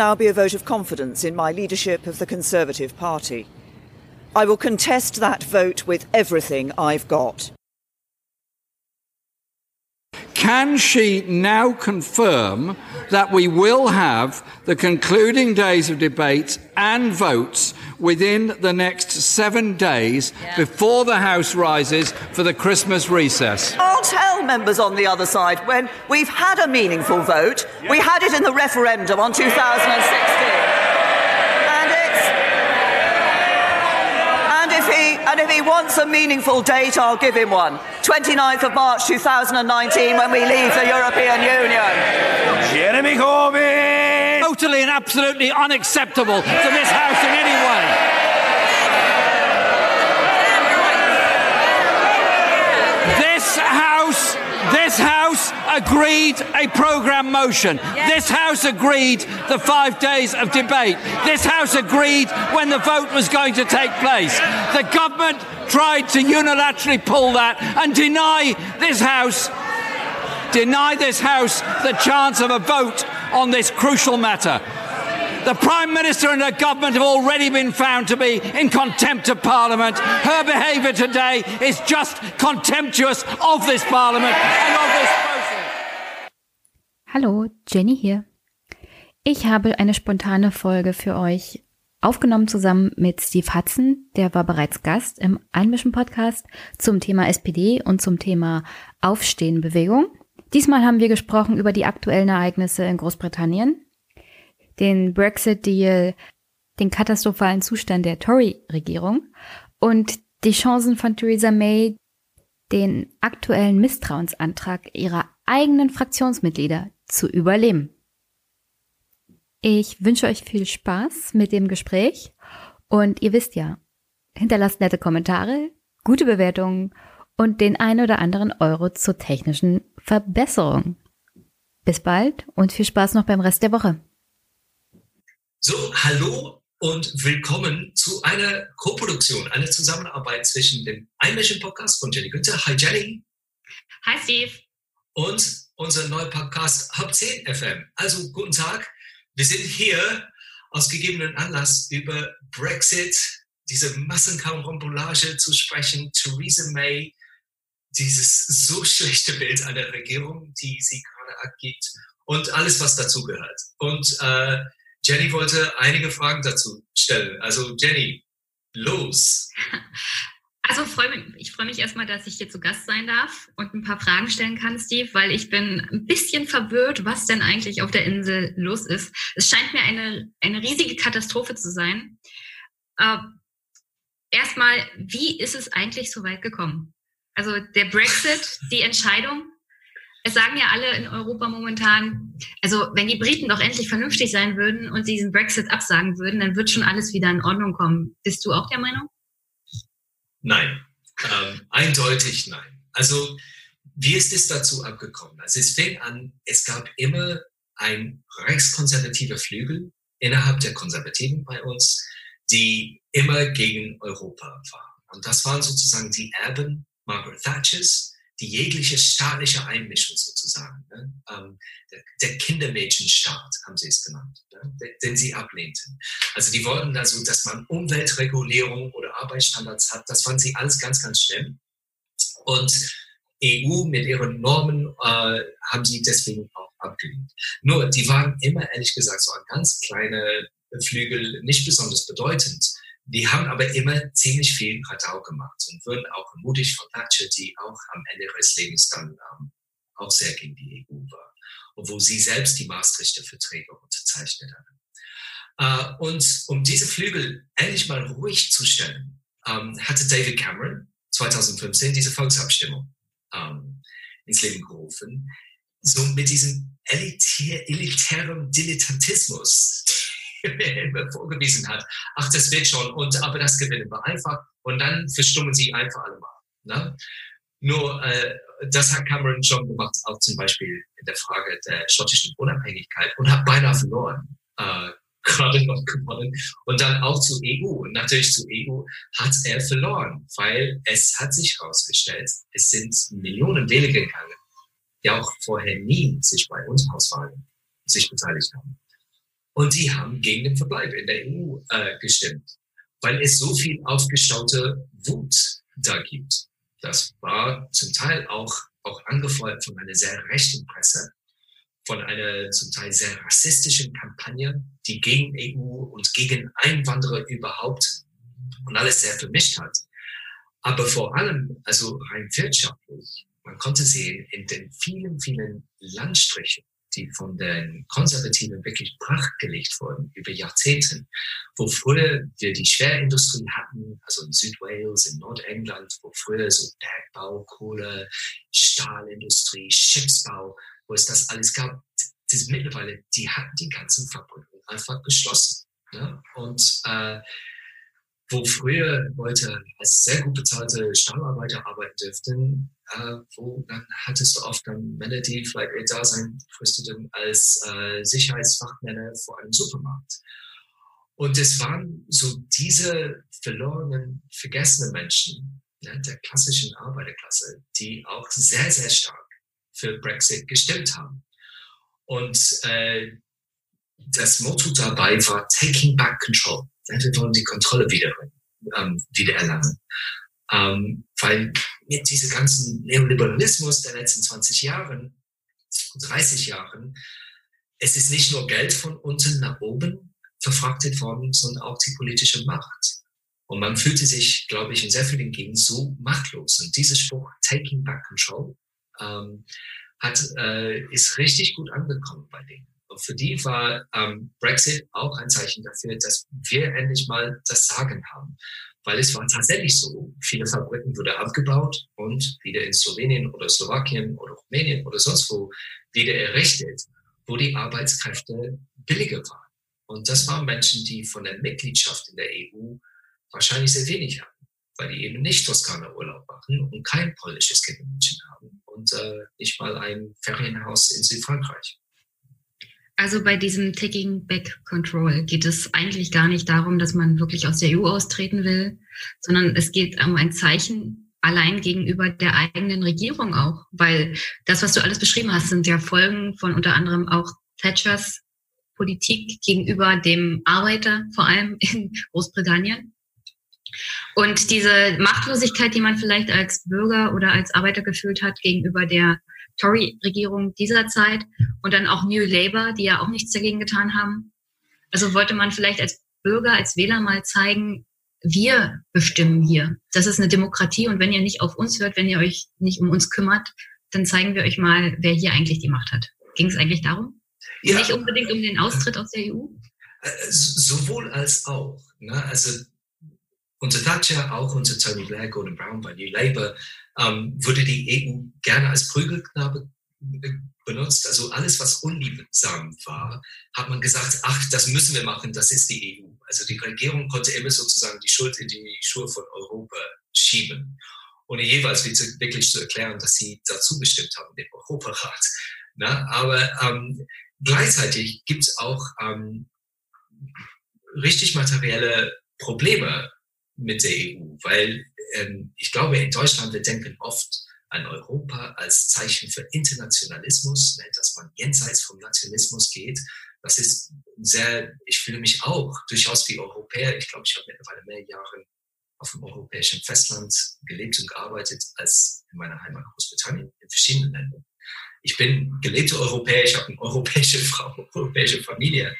Now be a vote of confidence in my leadership of the Conservative Party. I will contest that vote with everything I've got. Can she now confirm that we will have the concluding days of debates and votes within the next seven days yeah. before the House rises for the Christmas recess? I'll tell members on the other side when we've had a meaningful vote. Yeah. We had it in the referendum on 2016. And if he wants a meaningful date, I'll give him one. 29th of March 2019 when we leave the European Union. Jeremy Corbyn! Totally and absolutely unacceptable to this House in any way. This House, this House agreed a programme motion. Yes. This House agreed the five days of debate. This House agreed when the vote was going to take place. The government tried to unilaterally pull that and deny this House deny this House the chance of a vote on this crucial matter. The Prime Minister and her government have already been found to be in contempt of Parliament. Her behaviour today is just contemptuous of this Parliament and of this Hallo, Jenny hier. Ich habe eine spontane Folge für euch aufgenommen zusammen mit Steve Hudson, der war bereits Gast im Einmischen Podcast zum Thema SPD und zum Thema Aufstehenbewegung. Diesmal haben wir gesprochen über die aktuellen Ereignisse in Großbritannien, den Brexit-Deal, den katastrophalen Zustand der Tory-Regierung und die Chancen von Theresa May, den aktuellen Misstrauensantrag ihrer eigenen Fraktionsmitglieder zu überleben. Ich wünsche euch viel Spaß mit dem Gespräch und ihr wisst ja, hinterlasst nette Kommentare, gute Bewertungen und den ein oder anderen Euro zur technischen Verbesserung. Bis bald und viel Spaß noch beim Rest der Woche. So, hallo und willkommen zu einer Co-Produktion, einer Zusammenarbeit zwischen dem Einmischen Podcast von Jenny Günther. Hi Jenny. Hi Steve. Und unser neuer Podcast Hub 10 FM. Also guten Tag. Wir sind hier aus gegebenen Anlass über Brexit, diese Massenkarambolage zu sprechen, Theresa May, dieses so schlechte Bild einer Regierung, die sie gerade abgibt und alles, was dazu gehört. Und äh, Jenny wollte einige Fragen dazu stellen. Also Jenny, los. Also freu mich, ich freue mich erstmal, dass ich hier zu Gast sein darf und ein paar Fragen stellen kann, Steve, weil ich bin ein bisschen verwirrt, was denn eigentlich auf der Insel los ist. Es scheint mir eine, eine riesige Katastrophe zu sein. Äh, erstmal, wie ist es eigentlich so weit gekommen? Also der Brexit, die Entscheidung. Es sagen ja alle in Europa momentan, also wenn die Briten doch endlich vernünftig sein würden und diesen Brexit absagen würden, dann wird schon alles wieder in Ordnung kommen. Bist du auch der Meinung? Nein, ähm, eindeutig nein. Also wie ist es dazu abgekommen? Also es fing an, es gab immer ein rechtskonservativer Flügel innerhalb der Konservativen bei uns, die immer gegen Europa waren. Und das waren sozusagen die Erben Margaret Thatchers, die jegliche staatliche Einmischung sozusagen, ne? ähm, der, der, Kindermädchenstaat haben sie es genannt, ne? den sie ablehnten. Also die wollten also, dass man Umweltregulierung oder Arbeitsstandards hat, das fanden sie alles ganz, ganz schlimm. Und EU mit ihren Normen äh, haben sie deswegen auch abgelehnt. Nur, die waren immer, ehrlich gesagt, so ein ganz kleiner Flügel, nicht besonders bedeutend. Die haben aber immer ziemlich viel Radau gemacht und wurden auch ermutigt von Thatcher, die auch am Ende ihres Lebens dann ähm, auch sehr gegen die EU war, obwohl sie selbst die Maastrichter Verträge unterzeichnet haben. Äh, und um diese Flügel endlich mal ruhig zu stellen, ähm, hatte David Cameron 2015 diese Volksabstimmung ähm, ins Leben gerufen, so mit diesem elitär, elitären Dilettantismus, vorgewiesen hat, ach, das wird schon, und aber das gewinnen wir einfach und dann verstummen sie einfach alle mal. Ne? Nur äh, das hat Cameron schon gemacht, auch zum Beispiel in der Frage der schottischen Unabhängigkeit und hat beinahe verloren. Äh, gerade noch gewonnen. Und dann auch zur EU. Und natürlich zur EU hat er verloren, weil es hat sich herausgestellt, es sind Millionen Wähler gegangen, die auch vorher nie sich bei Unterhauswahlen sich beteiligt haben. Und die haben gegen den Verbleib in der EU äh, gestimmt, weil es so viel aufgestaute Wut da gibt. Das war zum Teil auch, auch angefeuert von einer sehr rechten Presse, von einer zum Teil sehr rassistischen Kampagne, die gegen EU und gegen Einwanderer überhaupt und alles sehr vermischt hat. Aber vor allem, also rein wirtschaftlich, man konnte sehen in den vielen, vielen Landstrichen, die von den Konservativen wirklich brachgelegt wurden über Jahrzehnte, wo früher wir die Schwerindustrie hatten, also in Südwales, in Nordengland, wo früher so Bergbau, Kohle, Stahlindustrie, Schiffsbau, wo es das alles gab, das mittlerweile, die hatten die ganzen Fabriken einfach geschlossen. Ne? Und äh, wo früher Leute als sehr gut bezahlte Stahlarbeiter arbeiten dürften, äh, wo dann hattest du oft dann Männer, die vielleicht ihr Dasein fristeten als äh, Sicherheitsfachmänner vor einem Supermarkt. Und es waren so diese verlorenen, vergessenen Menschen ne, der klassischen Arbeiterklasse, die auch sehr, sehr stark für Brexit gestimmt haben. Und äh, das Motto dabei war Taking Back Control. Wir wollen die Kontrolle wieder, ähm, wieder erlangen. Ähm, weil mit diesem ganzen Neoliberalismus der letzten 20 Jahren, 30 Jahren, es ist nicht nur Geld von unten nach oben verfrachtet worden, sondern auch die politische Macht. Und man fühlte sich, glaube ich, in sehr vielen Gegenden so machtlos. Und dieser Spruch, Taking Back Control, ähm, hat, äh, ist richtig gut angekommen bei denen. Und für die war ähm, Brexit auch ein Zeichen dafür, dass wir endlich mal das Sagen haben. Weil es war tatsächlich so, viele Fabriken wurden abgebaut und wieder in Slowenien oder Slowakien oder Rumänien oder sonst wo wieder errichtet, wo die Arbeitskräfte billiger waren. Und das waren Menschen, die von der Mitgliedschaft in der EU wahrscheinlich sehr wenig hatten, weil die eben nicht Toskana Urlaub machen und kein polnisches Kindermädchen haben und äh, nicht mal ein Ferienhaus in Südfrankreich. Also bei diesem Taking Back Control geht es eigentlich gar nicht darum, dass man wirklich aus der EU austreten will, sondern es geht um ein Zeichen allein gegenüber der eigenen Regierung auch, weil das, was du alles beschrieben hast, sind ja Folgen von unter anderem auch Thatchers Politik gegenüber dem Arbeiter, vor allem in Großbritannien. Und diese Machtlosigkeit, die man vielleicht als Bürger oder als Arbeiter gefühlt hat gegenüber der Tory-Regierung dieser Zeit und dann auch New Labour, die ja auch nichts dagegen getan haben. Also wollte man vielleicht als Bürger, als Wähler mal zeigen, wir bestimmen hier. Das ist eine Demokratie und wenn ihr nicht auf uns hört, wenn ihr euch nicht um uns kümmert, dann zeigen wir euch mal, wer hier eigentlich die Macht hat. Ging es eigentlich darum? Ja. Nicht unbedingt um den Austritt aus der EU? Äh, sowohl als auch. Ne? Also unter Thatcher, auch unter Tony Blair, Gordon Brown bei New Labour, ähm, wurde die EU gerne als Prügelknabe benutzt. Also alles, was unliebsam war, hat man gesagt, ach, das müssen wir machen, das ist die EU. Also die Regierung konnte immer sozusagen die Schuld in die Schuhe von Europa schieben, ohne jeweils wirklich zu erklären, dass sie dazu bestimmt haben, den Europarat. Na, aber ähm, gleichzeitig gibt es auch ähm, richtig materielle Probleme mit der EU, weil ähm, ich glaube, in Deutschland, wir denken oft an Europa als Zeichen für Internationalismus, ne, dass man jenseits vom Nationalismus geht. Das ist sehr, ich fühle mich auch durchaus wie Europäer. Ich glaube, ich habe mittlerweile mehr Jahre auf dem europäischen Festland gelebt und gearbeitet als in meiner Heimat Großbritannien, in verschiedenen Ländern. Ich bin gelebte Europäer, ich habe eine europäische Frau, europäische Familie.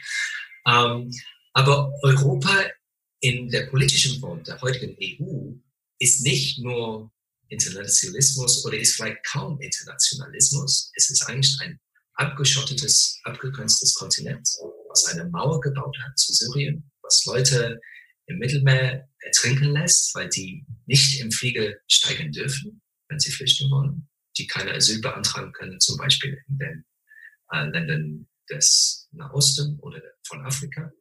Ähm, aber Europa in der politischen Form der heutigen EU ist nicht nur Internationalismus oder ist vielleicht kaum Internationalismus. Es ist eigentlich ein abgeschottetes, abgegrenztes Kontinent, was eine Mauer gebaut hat zu Syrien, was Leute im Mittelmeer ertrinken lässt, weil die nicht im Flieger steigen dürfen, wenn sie flüchten wollen, die keine Asyl beantragen können, zum Beispiel in den äh, Ländern des Nahosten oder von Afrika.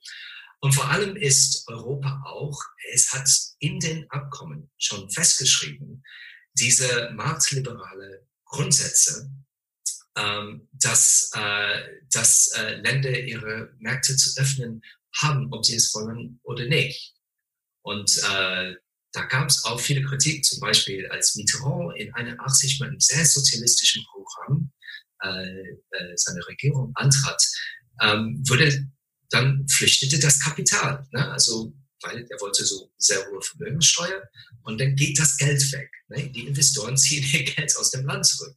Und vor allem ist Europa auch, es hat in den Abkommen schon festgeschrieben, diese marktliberale Grundsätze, ähm, dass, äh, dass äh, Länder ihre Märkte zu öffnen haben, ob sie es wollen oder nicht. Und äh, da gab es auch viele Kritik, zum Beispiel als Mitterrand in 81 mit einem sehr sozialistischen Programm äh, äh, seine Regierung antrat, ähm, wurde dann flüchtete das Kapital. Ne? Also weil er wollte so sehr hohe Vermögenssteuer und dann geht das Geld weg. Ne? Die Investoren ziehen ihr Geld aus dem Land zurück.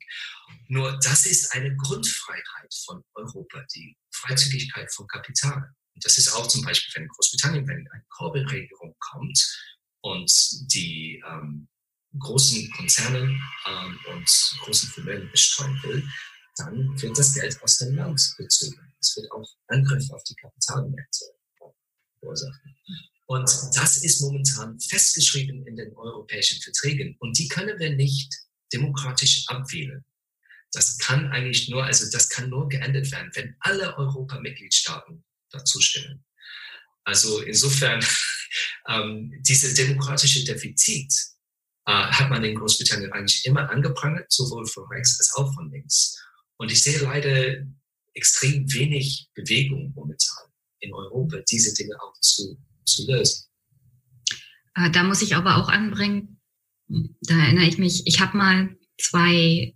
Nur das ist eine Grundfreiheit von Europa, die Freizügigkeit von Kapital. Und das ist auch zum Beispiel, wenn in Großbritannien, wenn eine Corbyn-Regierung kommt und die ähm, großen Konzernen ähm, und großen Vermögen besteuern will, dann wird das Geld aus dem Land bezogen. Es wird auch Angriff auf die Kapitalmärkte verursachen. Und das ist momentan festgeschrieben in den europäischen Verträgen. Und die können wir nicht demokratisch abwählen. Das kann eigentlich nur, also das kann nur geändert werden, wenn alle Europamitgliedstaaten dazu stimmen. Also insofern, ähm, diese demokratische Defizit äh, hat man in Großbritannien eigentlich immer angeprangert, sowohl von rechts als auch von links. Und ich sehe leider extrem wenig Bewegung momentan in Europa, diese Dinge auch zu, zu lösen. Äh, da muss ich aber auch anbringen, da erinnere ich mich, ich habe mal zwei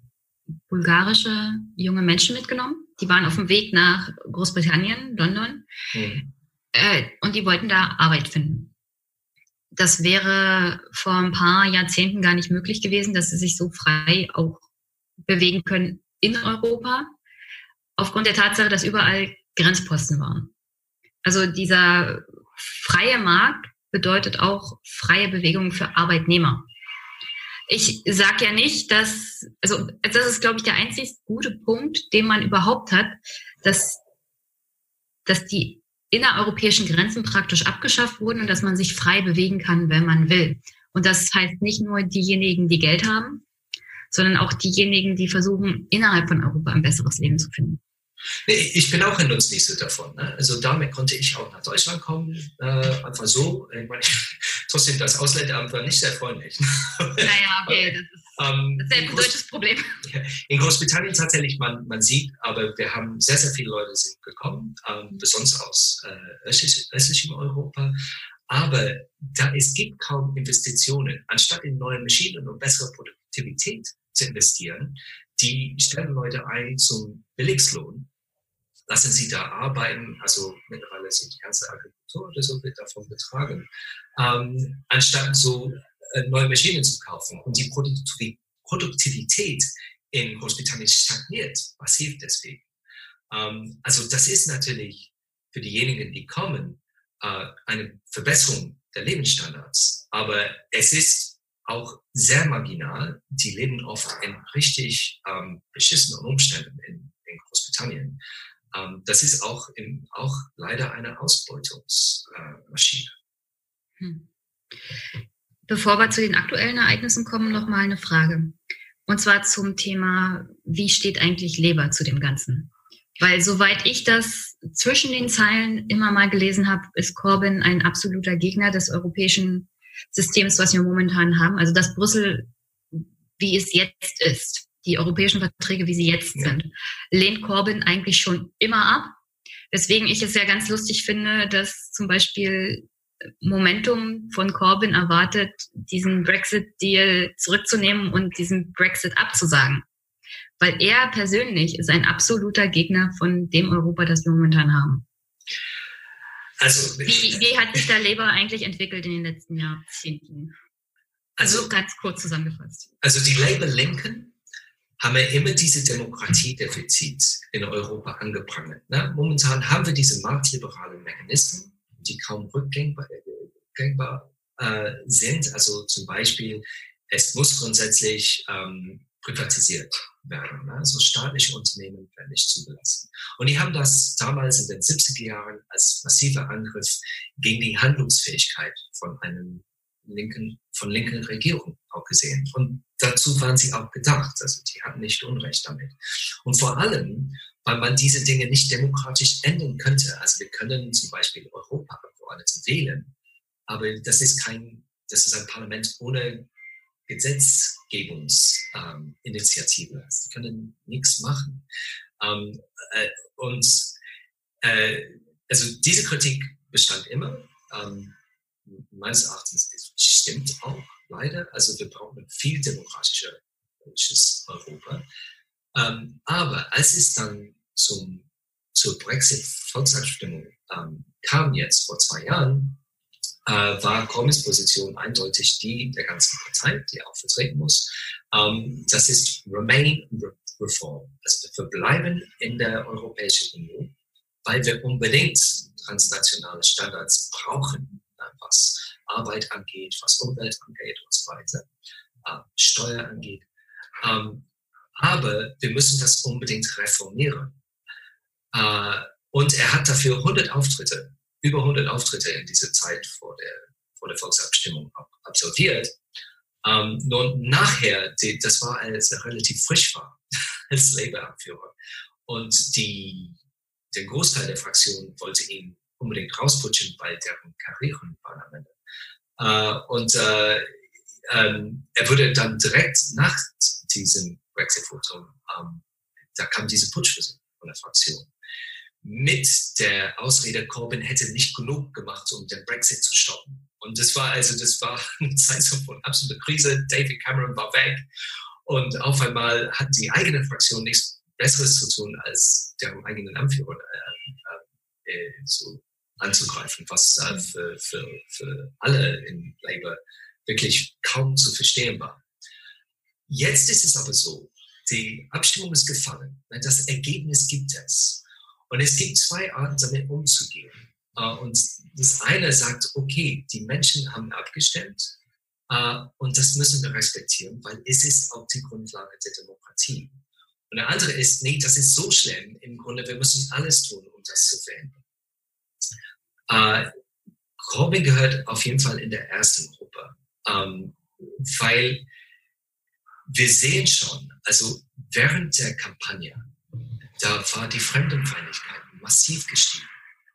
bulgarische junge Menschen mitgenommen. Die waren auf dem Weg nach Großbritannien, London. Mhm. Äh, und die wollten da Arbeit finden. Das wäre vor ein paar Jahrzehnten gar nicht möglich gewesen, dass sie sich so frei auch bewegen können in Europa, aufgrund der Tatsache, dass überall Grenzposten waren. Also dieser freie Markt bedeutet auch freie Bewegung für Arbeitnehmer. Ich sage ja nicht, dass, also das ist, glaube ich, der einzig gute Punkt, den man überhaupt hat, dass, dass die innereuropäischen Grenzen praktisch abgeschafft wurden und dass man sich frei bewegen kann, wenn man will. Und das heißt nicht nur diejenigen, die Geld haben, sondern auch diejenigen, die versuchen, innerhalb von Europa ein besseres Leben zu finden. Ich bin auch ein Nutznießer davon. Ne? Also damit konnte ich auch nach Deutschland kommen, äh, einfach so. Ich meine, trotzdem, das Ausländeramt war nicht sehr freundlich. Naja, okay, das ist, ähm, das ist ein deutsches Problem. In Großbritannien tatsächlich, man, man sieht, aber wir haben sehr, sehr viele Leute sind gekommen, ähm, besonders aus äh, östlich, östlichem Europa. Aber da, es gibt kaum Investitionen. Anstatt in neue Maschinen und bessere Produktivität zu investieren, die stellen Leute ein zum Billigslohn, lassen sie da arbeiten, also mittlerweile sind die ganze Agrikultur oder so wird davon betragen, ähm, anstatt so äh, neue Maschinen zu kaufen. Und die Produktivität in Großbritannien stagniert massiv deswegen. Ähm, also das ist natürlich für diejenigen, die kommen, äh, eine Verbesserung der Lebensstandards. Aber es ist auch sehr marginal. Die leben oft in richtig ähm, beschissenen Umständen in, in Großbritannien. Ähm, das ist auch, in, auch leider eine Ausbeutungsmaschine. Äh, hm. Bevor wir zu den aktuellen Ereignissen kommen, noch mal eine Frage. Und zwar zum Thema, wie steht eigentlich Leber zu dem Ganzen? Weil soweit ich das zwischen den Zeilen immer mal gelesen habe, ist Corbyn ein absoluter Gegner des europäischen Systems, was wir momentan haben. Also dass Brüssel, wie es jetzt ist, die europäischen Verträge, wie sie jetzt sind, lehnt Corbyn eigentlich schon immer ab. Weswegen ich es ja ganz lustig finde, dass zum Beispiel Momentum von Corbyn erwartet, diesen Brexit-Deal zurückzunehmen und diesen Brexit abzusagen. Weil er persönlich ist ein absoluter Gegner von dem Europa, das wir momentan haben. Also, wie, wie hat sich der Labour eigentlich entwickelt in den letzten Jahrzehnten? Also, also ganz kurz zusammengefasst. Also die Labour-Linken haben ja immer diese Demokratiedefizit in Europa angeprangert. Ne? Momentan haben wir diese marktliberalen Mechanismen, die kaum rückgängbar äh, sind. Also zum Beispiel, es muss grundsätzlich ähm, privatisiert werden. Also staatliche Unternehmen werden nicht zugelassen. Und die haben das damals in den 70er Jahren als massiver Angriff gegen die Handlungsfähigkeit von einem linken, von linken Regierung auch gesehen. Und dazu waren sie auch gedacht. Also die hatten nicht Unrecht damit. Und vor allem, weil man diese Dinge nicht demokratisch ändern könnte. Also wir können zum Beispiel Europaabgeordnete wählen, aber das ist kein, das ist ein Parlament ohne Gesetzgebungsinitiative. Ähm, Sie können nichts machen. Ähm, äh, und äh, also diese Kritik bestand immer. Ähm, meines Erachtens stimmt auch leider. Also wir brauchen ein viel demokratisches Europa. Ähm, aber als es dann zum, zur Brexit-Volksabstimmung ähm, kam jetzt vor zwei Jahren, äh, war Corbyns Position eindeutig die der ganzen Partei, die er auch vertreten muss. Ähm, das ist Remain Reform. Also wir bleiben in der Europäischen Union, weil wir unbedingt transnationale Standards brauchen, was Arbeit angeht, was Umwelt angeht und so weiter, äh, Steuer angeht. Ähm, aber wir müssen das unbedingt reformieren. Äh, und er hat dafür 100 Auftritte, über 100 Auftritte in dieser Zeit vor der, vor der Volksabstimmung absolviert. Ähm, nun nachher, die, das war, als er relativ frisch war als Labour-Anführer. Und die, der Großteil der Fraktion wollte ihn unbedingt rausputschen, weil deren Karrieren waren am Ende. Äh, und äh, ähm, er wurde dann direkt nach diesem Brexit-Votum, ähm, da kam diese Putschversuch von der Fraktion. Mit der Ausrede, Corbyn hätte nicht genug gemacht, um den Brexit zu stoppen. Und das war also, das war eine Zeit von absoluter Krise. David Cameron war weg. Und auf einmal hatten die eigene Fraktion nichts Besseres zu tun, als deren eigenen Anführer äh, äh, so anzugreifen, was äh, für, für, für alle in Labour wirklich kaum zu verstehen war. Jetzt ist es aber so, die Abstimmung ist gefallen, das Ergebnis gibt es. Und es gibt zwei Arten, damit umzugehen. Äh, und das eine sagt, okay, die Menschen haben abgestimmt äh, und das müssen wir respektieren, weil es ist auch die Grundlage der Demokratie. Und der andere ist, nee, das ist so schlimm, im Grunde, wir müssen alles tun, um das zu verändern. Äh, Corbyn gehört auf jeden Fall in der ersten Gruppe, ähm, weil wir sehen schon, also während der Kampagne, da war die Fremdenfeindlichkeit massiv gestiegen.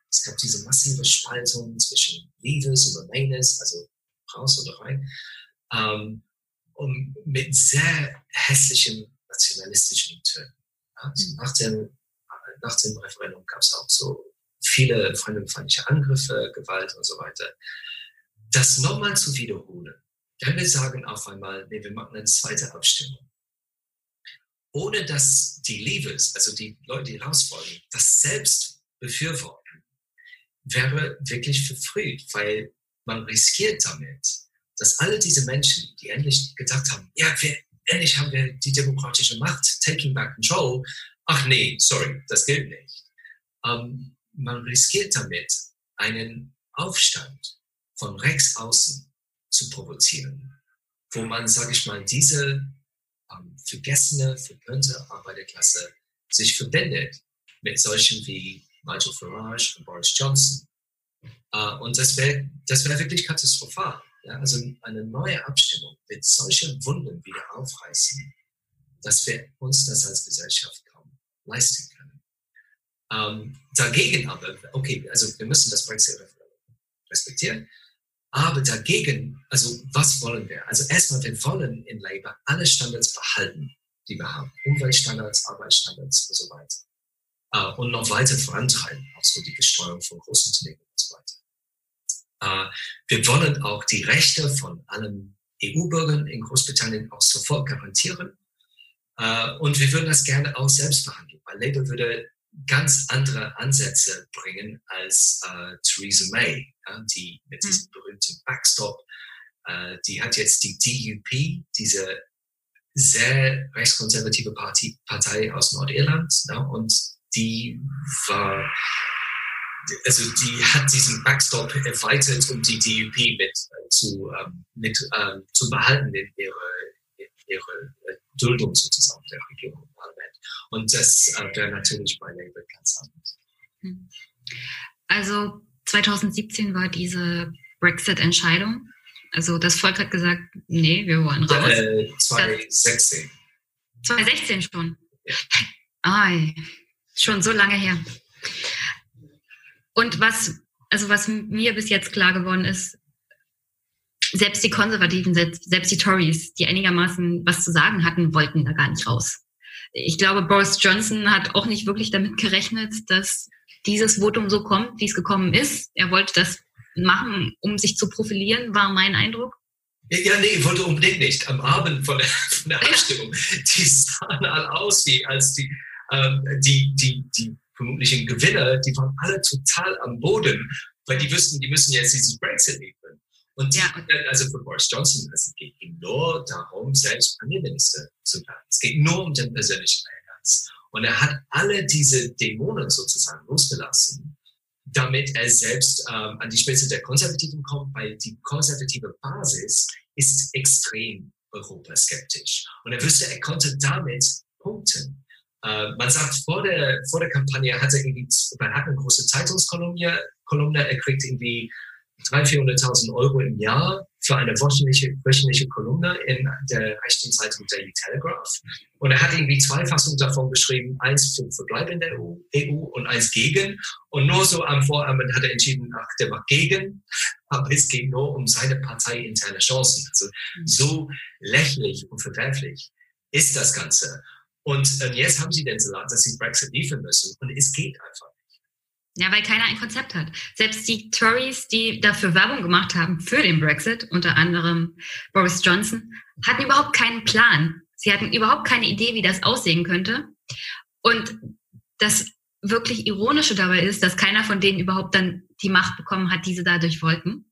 Es gab diese massive Spaltung zwischen Leaders und Remainers, also raus oder rein, ähm, und mit sehr hässlichen nationalistischen Tönen. Also nach, dem, nach dem Referendum gab es auch so viele fremdenfeindliche Angriffe, Gewalt und so weiter. Das nochmal zu wiederholen, wenn wir sagen auf einmal, nee, wir machen eine zweite Abstimmung, ohne dass die Leavers, also die Leute, die raus wollen, das selbst befürworten, wäre wirklich verfrüht, weil man riskiert damit, dass alle diese Menschen, die endlich gedacht haben, ja, wir, endlich haben wir die demokratische Macht, taking back control, ach nee, sorry, das gilt nicht. Ähm, man riskiert damit, einen Aufstand von rechts außen zu provozieren, wo man, sage ich mal, diese ähm, vergessene, verpönte Arbeiterklasse sich verbindet mit solchen wie Nigel Farage und Boris Johnson. Äh, und das wäre das wär wirklich katastrophal. Ja? Also eine neue Abstimmung wird solche Wunden wieder aufreißen, dass wir uns das als Gesellschaft kaum leisten können. Ähm, dagegen aber, okay, also wir müssen das Brexit respektieren, aber dagegen, also was wollen wir? Also erstmal, wir wollen in Labour alle Standards behalten, die wir haben. Umweltstandards, Arbeitsstandards und so weiter. Uh, und noch weiter vorantreiben, auch so die Besteuerung von Großunternehmen und so weiter. Uh, wir wollen auch die Rechte von allen EU-Bürgern in Großbritannien auch sofort garantieren. Uh, und wir würden das gerne auch selbst behandeln, weil Labour würde ganz andere Ansätze bringen als äh, Theresa May, ja, die mit hm. diesem berühmten Backstop, äh, die hat jetzt die DUP, diese sehr rechtskonservative Partie, Partei aus Nordirland, ja, und die war, also die hat diesen Backstop erweitert, um die DUP mit äh, zu, ähm, mit, ähm, zu behalten in ihre, ihre äh, Duldung sozusagen der Regierung. Und das äh, wäre natürlich bei Label ganz anders. Hm. Also 2017 war diese Brexit-Entscheidung. Also das Volk hat gesagt, nee, wir wollen raus. Äh, 2016. 2016 schon. Ja. Ai, schon so lange her. Und was, also was mir bis jetzt klar geworden ist, selbst die Konservativen, selbst, selbst die Tories, die einigermaßen was zu sagen hatten, wollten da gar nicht raus ich glaube, Boris Johnson hat auch nicht wirklich damit gerechnet, dass dieses Votum so kommt, wie es gekommen ist. Er wollte das machen, um sich zu profilieren, war mein Eindruck. Ja, nee, wollte unbedingt nicht. Am Abend von der, von der Abstimmung, die sahen alle aus, wie als die, ähm, die, die, die vermutlichen Gewinner, die waren alle total am Boden, weil die wüssten, die müssen jetzt dieses Brexit liefern. Und ja. also für Boris Johnson, es geht ihm nur darum, selbst Premierminister zu werden. Es geht nur um den persönlichen Ehrgeiz. Und er hat alle diese Dämonen sozusagen losgelassen, damit er selbst ähm, an die Spitze der Konservativen kommt, weil die konservative Basis ist extrem europaskeptisch. Und er wüsste, er konnte damit punkten. Äh, man sagt, vor der, vor der Kampagne hat er irgendwie, man hat eine große Zeitungskolumne, Kolumne, er kriegt irgendwie 300.000, 400.000 Euro im Jahr für eine wöchentliche, wöchentliche Kolumne in der rechten Zeitung Daily Telegraph. Und er hat irgendwie zwei Fassungen davon geschrieben, eins für Verbleib in der EU, und eins gegen. Und nur so am Vorabend hat er entschieden, ach, der war gegen, aber es ging nur um seine parteiinterne Chancen. Also so lächerlich und verwerflich ist das Ganze. Und äh, jetzt haben sie den Salat, dass sie Brexit liefern müssen. Und es geht einfach ja, weil keiner ein Konzept hat. Selbst die Tories, die dafür Werbung gemacht haben für den Brexit, unter anderem Boris Johnson, hatten überhaupt keinen Plan. Sie hatten überhaupt keine Idee, wie das aussehen könnte. Und das wirklich Ironische dabei ist, dass keiner von denen überhaupt dann die Macht bekommen hat, die sie dadurch wollten,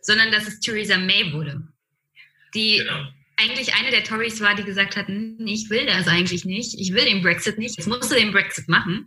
sondern dass es Theresa May wurde, die genau. eigentlich eine der Tories war, die gesagt hat, ich will das eigentlich nicht, ich will den Brexit nicht, jetzt musst du den Brexit machen.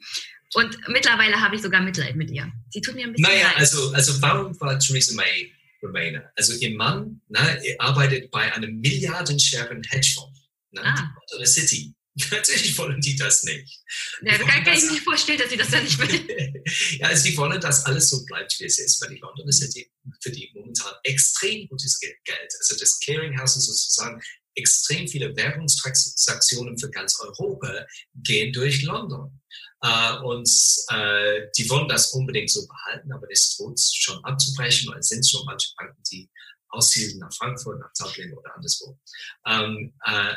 Und mittlerweile habe ich sogar Mitleid mit ihr. Sie tut mir ein bisschen Naja, leid. also, also warum war Theresa May Remainer? Also ihr Mann ne, arbeitet bei einem milliardenschweren Hedgefonds ne, ah. der City. Natürlich wollen die das nicht. Ja, da kann, kann ich mir nicht vorstellen, dass sie das dann nicht will. ja, also die wollen, dass alles so bleibt, wie es ist, weil die Londoner City für die momentan extrem gutes Geld. Also das Clearinghouse ist sozusagen extrem viele Währungstransaktionen für ganz Europa gehen durch London. Äh, und äh, die wollen das unbedingt so behalten, aber das droht schon abzubrechen, weil es sind schon manche Banken, die aussiedeln nach Frankfurt, nach Dublin oder anderswo. Ähm, äh,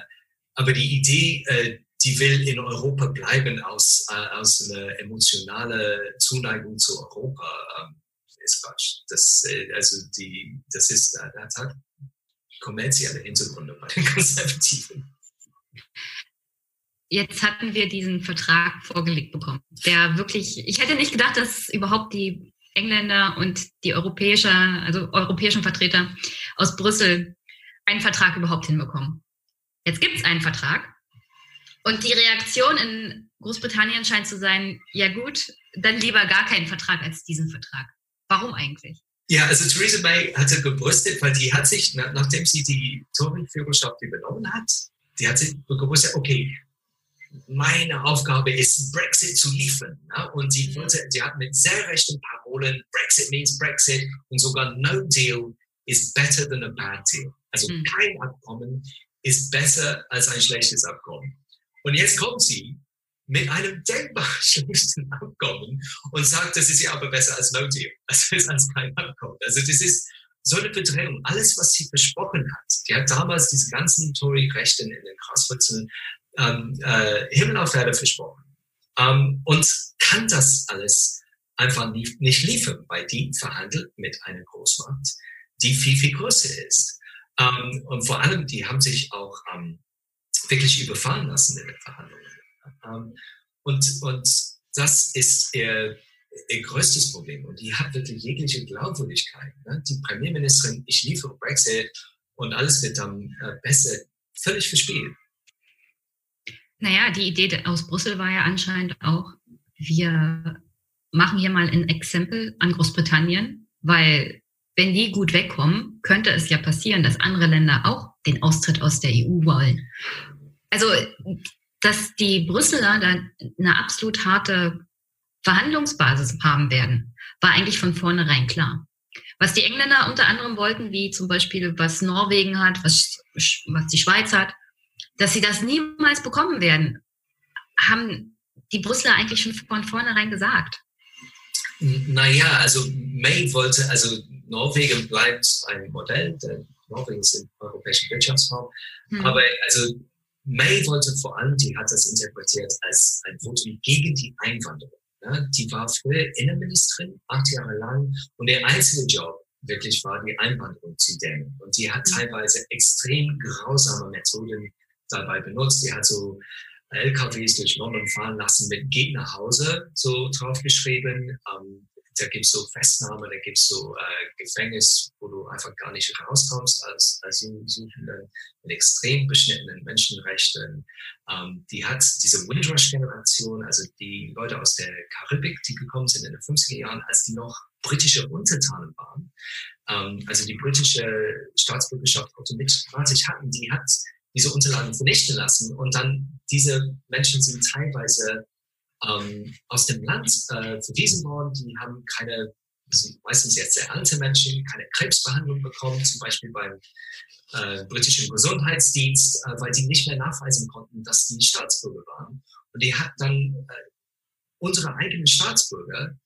aber die Idee, äh, die will in Europa bleiben aus, äh, aus einer emotionalen Zuneigung zu Europa, ähm, ist Quatsch. Das, äh, also die, das ist, äh, das hat kommerzielle Hintergründe bei den Konservativen. Jetzt hatten wir diesen Vertrag vorgelegt bekommen, der wirklich, ich hätte nicht gedacht, dass überhaupt die Engländer und die europäische, also europäischen Vertreter aus Brüssel einen Vertrag überhaupt hinbekommen. Jetzt gibt es einen Vertrag und die Reaktion in Großbritannien scheint zu sein, ja gut, dann lieber gar keinen Vertrag als diesen Vertrag. Warum eigentlich? Ja, also Theresa May hatte gebrüstet, weil die hat sich, nachdem sie die Tory-Führerschaft übernommen hat, die hat sich gebrüstet, okay, meine Aufgabe ist, Brexit zu liefern. Ne? Und mhm. wollte, die hat mit sehr rechten Parolen, Brexit means Brexit und sogar No Deal is better than a bad deal. Also mhm. kein Abkommen ist besser als ein schlechtes Abkommen. Und jetzt kommt sie mit einem denkbar schlechten Abkommen und sagt, das ist ja aber besser als No Deal. Also ist als kein Abkommen. Also das ist so eine Verdrängung. Alles, was sie versprochen hat, die hat damals diese ganzen Tory-Rechten in den Graswurzeln ähm, äh, Himmel auf Erde versprochen ähm, und kann das alles einfach nie, nicht liefern, weil die verhandelt mit einer Großmacht, die viel, viel größer ist. Ähm, und vor allem, die haben sich auch ähm, wirklich überfahren lassen in den Verhandlungen. Ähm, und, und das ist ihr, ihr größtes Problem. Und die hat wirklich jegliche Glaubwürdigkeit. Ne? Die Premierministerin, ich liefere Brexit und alles wird dann äh, besser, völlig verspielt. Naja, die Idee aus Brüssel war ja anscheinend auch, wir machen hier mal ein Exempel an Großbritannien, weil wenn die gut wegkommen, könnte es ja passieren, dass andere Länder auch den Austritt aus der EU wollen. Also dass die Brüsseler da eine absolut harte Verhandlungsbasis haben werden, war eigentlich von vornherein klar. Was die Engländer unter anderem wollten, wie zum Beispiel was Norwegen hat, was, was die Schweiz hat, dass sie das niemals bekommen werden, haben die Brüsseler eigentlich schon von vornherein gesagt. Naja, also May wollte, also Norwegen bleibt ein Modell, denn Norwegen ist im europäischen Wirtschaftsraum, hm. aber also May wollte vor allem, die hat das interpretiert als ein Votum gegen die Einwanderung. Ja, die war früher Innenministerin, acht Jahre lang, und der einzige Job wirklich war, die Einwanderung zu dämmen. Und die hat mhm. teilweise extrem grausame Methoden dabei benutzt. Die hat so LKWs durch London fahren lassen mit Geht nach Hause so draufgeschrieben. Ähm, da gibt's so Festnahme, da gibt's so äh, Gefängnis, wo du einfach gar nicht rauskommst als Asylsuchende mit extrem beschnittenen Menschenrechten. Ähm, die hat diese Windrush-Generation, also die Leute aus der Karibik, die gekommen sind in den 50er Jahren, als die noch britische Untertanen waren, ähm, also die britische Staatsbürgerschaft automatisch hatten, die hat diese Unterlagen vernichten lassen und dann diese Menschen sind teilweise ähm, aus dem Land äh, verwiesen worden. Die haben keine, also meistens jetzt sehr alte Menschen, keine Krebsbehandlung bekommen, zum Beispiel beim äh, britischen Gesundheitsdienst, äh, weil die nicht mehr nachweisen konnten, dass die Staatsbürger waren. Und die hat dann äh, unsere eigenen Staatsbürger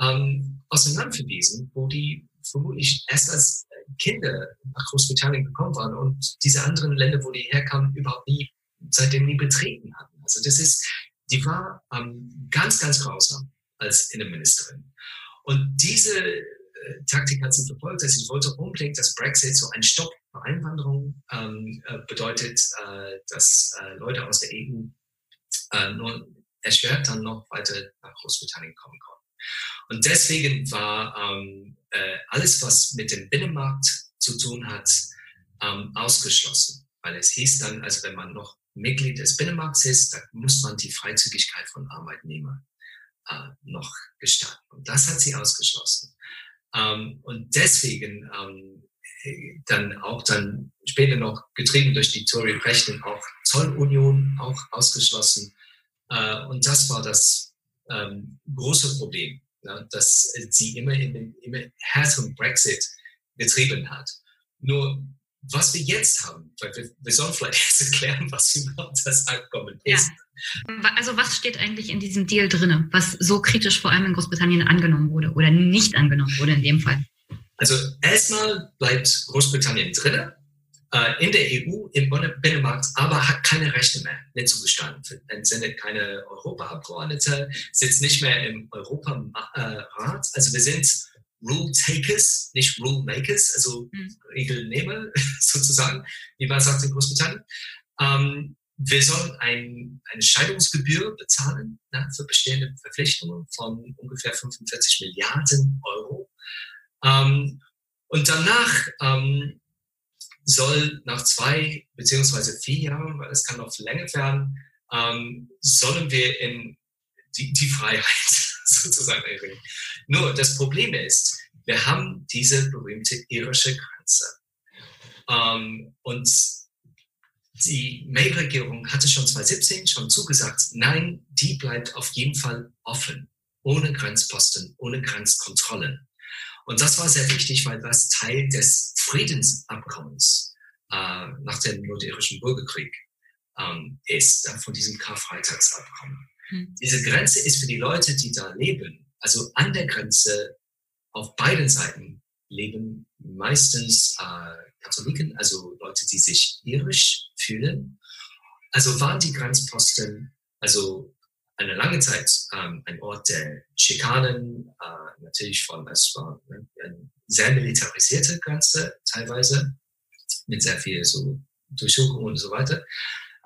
ähm, aus dem Land verwiesen, wo die vermutlich erst als Kinder nach Großbritannien gekommen waren und diese anderen Länder, wo die herkamen, überhaupt nie seitdem nie betreten hatten. Also das ist die war ähm, ganz, ganz grausam als Innenministerin. Und diese äh, Taktik hat sie verfolgt. Also sie wollte unbedingt, dass Brexit so ein Stopp für Einwanderung ähm, äh, bedeutet, äh, dass äh, Leute aus der EU äh, nur erschwert dann noch weiter nach Großbritannien kommen konnten. Und deswegen war ähm, äh, alles, was mit dem Binnenmarkt zu tun hat, ähm, ausgeschlossen. Weil es hieß dann, also wenn man noch Mitglied des Binnenmarkts ist, da muss man die Freizügigkeit von Arbeitnehmern äh, noch gestatten. Und das hat sie ausgeschlossen. Ähm, und deswegen ähm, dann auch dann später noch getrieben durch die Tory-Rechten auch Zollunion auch ausgeschlossen. Äh, und das war das ähm, große Problem, ja, dass sie immer in den immer härteren Brexit getrieben hat. Nur was wir jetzt haben, weil wir, wir sollen vielleicht erst erklären, was überhaupt das Abkommen ist. Ja. Also was steht eigentlich in diesem Deal drin, was so kritisch vor allem in Großbritannien angenommen wurde oder nicht angenommen wurde in dem Fall? Also erstmal bleibt Großbritannien drin äh, in der EU, im Binnenmarkt, aber hat keine Rechte mehr mitzugestalten. Entsendet keine Europaabgeordnete, sitzt nicht mehr im Europarat. Also wir sind Rule Takers, nicht Rule Makers, also mhm. Regelnehmer sozusagen, wie man sagt in Großbritannien. Ähm, wir sollen ein, eine Scheidungsgebühr bezahlen ne, für bestehende Verpflichtungen von ungefähr 45 Milliarden Euro. Ähm, und danach ähm, soll nach zwei beziehungsweise vier Jahren, weil es kann noch länger werden, ähm, sollen wir in die, die Freiheit sozusagen erringen. Nur das Problem ist, wir haben diese berühmte irische Grenze. Ähm, und die May-Regierung hatte schon 2017 schon zugesagt, nein, die bleibt auf jeden Fall offen, ohne Grenzposten, ohne Grenzkontrollen. Und das war sehr wichtig, weil das Teil des Friedensabkommens äh, nach dem nordirischen Bürgerkrieg ähm, ist, äh, von diesem Karfreitagsabkommen. Hm. Diese Grenze ist für die Leute, die da leben, also an der Grenze auf beiden Seiten leben meistens äh, Katholiken, also Leute, die sich irisch fühlen. Also waren die Grenzposten also eine lange Zeit ähm, ein Ort der Schikanen, äh, natürlich von, es war ne, eine sehr militarisierte Grenze teilweise, mit sehr viel so Durchsuchung und so weiter.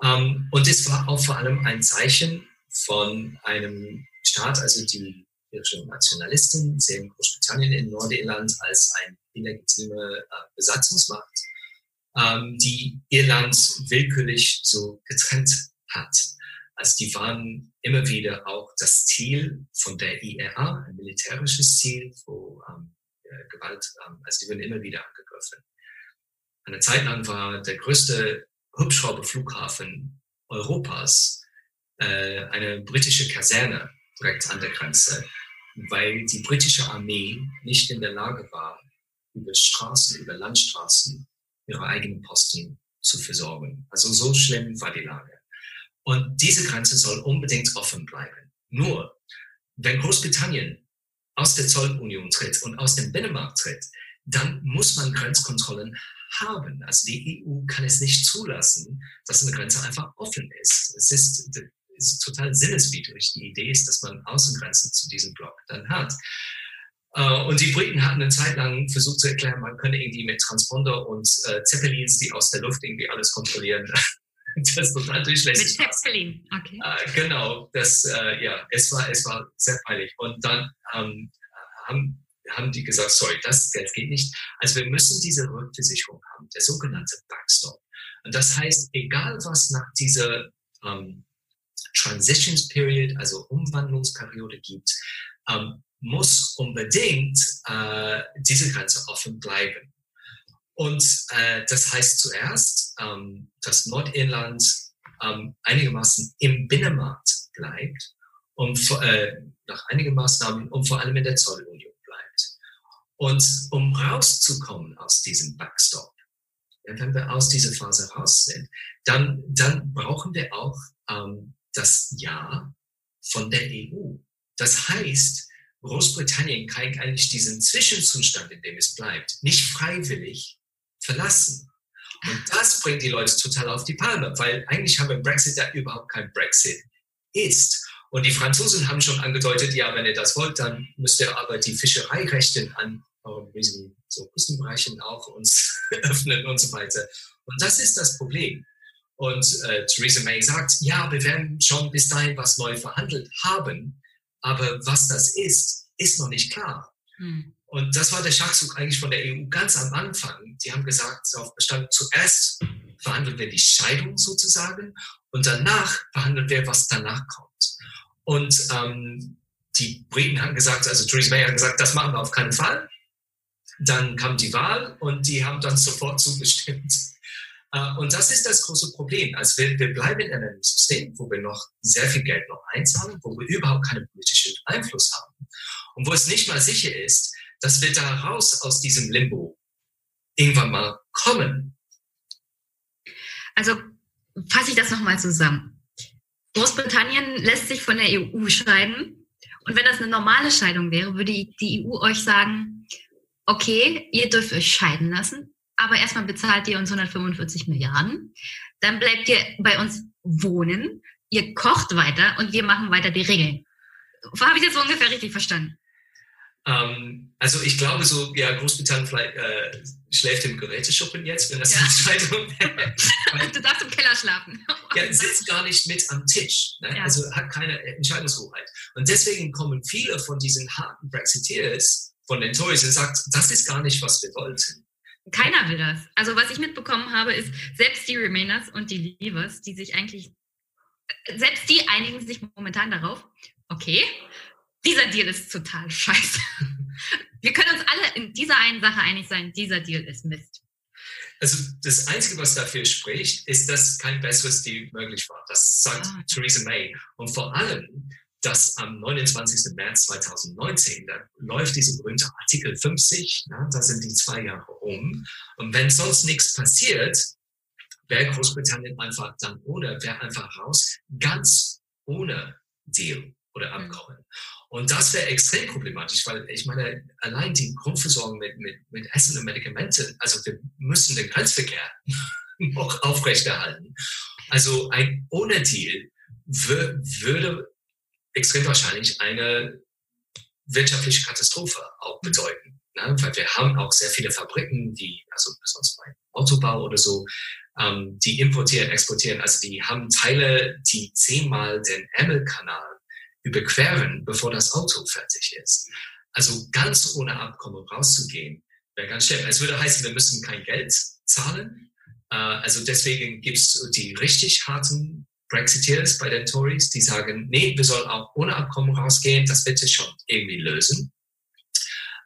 Ähm, und es war auch vor allem ein Zeichen von einem Staat, also die irische Nationalisten sehen Großbritannien in Nordirland als eine illegitime äh, Besatzungsmacht, ähm, die Irland willkürlich so getrennt hat. Also die waren immer wieder auch das Ziel von der IRA, ein militärisches Ziel, wo ähm, Gewalt, ähm, also die wurden immer wieder angegriffen. Eine Zeit lang war der größte Hubschrauberflughafen Europas äh, eine britische Kaserne direkt an der Grenze, weil die britische Armee nicht in der Lage war, über Straßen, über Landstraßen ihre eigenen Posten zu versorgen. Also so schlimm war die Lage. Und diese Grenze soll unbedingt offen bleiben. Nur, wenn Großbritannien aus der Zollunion tritt und aus dem Binnenmarkt tritt, dann muss man Grenzkontrollen haben. Also die EU kann es nicht zulassen, dass eine Grenze einfach offen ist. Es ist ist total sinneswidrig. Die Idee ist, dass man Außengrenzen zu diesem Block dann hat. Uh, und die Briten hatten eine Zeit lang versucht zu erklären, man könne irgendwie mit Transponder und äh, Zeppelins, die aus der Luft irgendwie alles kontrollieren, das total durchlässig Mit Zeppelin, okay. Äh, genau, das, äh, ja, es war, es war sehr peinlich. Und dann ähm, haben, haben die gesagt, sorry, das Geld geht nicht. Also wir müssen diese Rückversicherung haben, der sogenannte Backstop. Und das heißt, egal was nach dieser ähm, Transitions Period, also Umwandlungsperiode gibt, ähm, muss unbedingt äh, diese Grenze offen bleiben. Und äh, das heißt zuerst, ähm, dass Nordirland ähm, einigermaßen im Binnenmarkt bleibt und äh, nach einigen Maßnahmen und vor allem in der Zollunion bleibt. Und um rauszukommen aus diesem Backstop, wenn wir aus dieser Phase raus sind, dann, dann brauchen wir auch ähm, das Ja von der EU. Das heißt, Großbritannien kann eigentlich diesen Zwischenzustand, in dem es bleibt, nicht freiwillig verlassen. Und das bringt die Leute total auf die Palme, weil eigentlich haben wir Brexit, der überhaupt kein Brexit ist. Und die Franzosen haben schon angedeutet, ja, wenn ihr das wollt, dann müsst ihr aber die Fischereirechte an diesen so Küstenbereichen auch uns öffnen und so weiter. Und das ist das Problem. Und äh, Theresa May sagt, ja, wir werden schon bis dahin was neu verhandelt haben, aber was das ist, ist noch nicht klar. Hm. Und das war der Schachzug eigentlich von der EU ganz am Anfang. Die haben gesagt, auf Bestand zuerst verhandeln wir die Scheidung sozusagen und danach verhandeln wir, was danach kommt. Und ähm, die Briten haben gesagt, also Theresa May hat gesagt, das machen wir auf keinen Fall. Dann kam die Wahl und die haben dann sofort zugestimmt. Äh, und das ist das große Problem. Also wir, wir bleiben in einem System, wo wir noch sehr viel Geld noch einzahlen, wo wir überhaupt keinen politischen Einfluss haben und wo es nicht mal sicher ist, dass wir da raus aus diesem Limbo irgendwann mal kommen. Also fasse ich das nochmal zusammen. Großbritannien lässt sich von der EU scheiden. Und wenn das eine normale Scheidung wäre, würde die EU euch sagen, okay, ihr dürft euch scheiden lassen, aber erstmal bezahlt ihr uns 145 Milliarden. Dann bleibt ihr bei uns wohnen, ihr kocht weiter und wir machen weiter die Regeln. Habe ich das ungefähr richtig verstanden? Ähm, also ich glaube so, ja, Großbritannien vielleicht, äh, schläft im Geräteschuppen jetzt, wenn das ja. eine Entscheidung wäre. du darfst im Keller schlafen. ja, sitzt gar nicht mit am Tisch. Ne? Ja. Also hat keine Entscheidungshoheit. Und deswegen kommen viele von diesen harten Brexiteers von den Tories und sagt, das ist gar nicht, was wir wollten. Keiner will das. Also was ich mitbekommen habe, ist, selbst die Remainers und die Leavers, die sich eigentlich, selbst die einigen sich momentan darauf, okay, dieser Deal ist total scheiße. Wir können uns alle in dieser einen Sache einig sein, dieser Deal ist Mist. Also das Einzige, was dafür spricht, ist, dass kein besseres Deal möglich war. Das sagt ah. Theresa May. Und vor allem, dass am 29. März 2019, da läuft diese berühmte Artikel 50, na, da sind die zwei Jahre um. Und wenn sonst nichts passiert, wäre Großbritannien einfach dann oder wäre einfach raus, ganz ohne Deal oder mhm. Abkommen. Und das wäre extrem problematisch, weil ich meine, allein die Grundversorgung mit, mit, mit Essen und Medikamenten, also wir müssen den Grenzverkehr noch aufrechterhalten. Also ein ohne Deal würde extrem wahrscheinlich eine wirtschaftliche Katastrophe auch bedeuten. Ne? Weil wir haben auch sehr viele Fabriken, die, also besonders beim Autobau oder so, ähm, die importieren, exportieren. Also die haben Teile, die zehnmal den Ärmelkanal überqueren, bevor das Auto fertig ist. Also ganz ohne Abkommen rauszugehen, wäre ganz schlimm. Es würde heißen, wir müssen kein Geld zahlen. Äh, also deswegen gibt's die richtig harten Brexiteers bei den Tories, die sagen, nee, wir sollen auch ohne Abkommen rausgehen, das wird sich schon irgendwie lösen.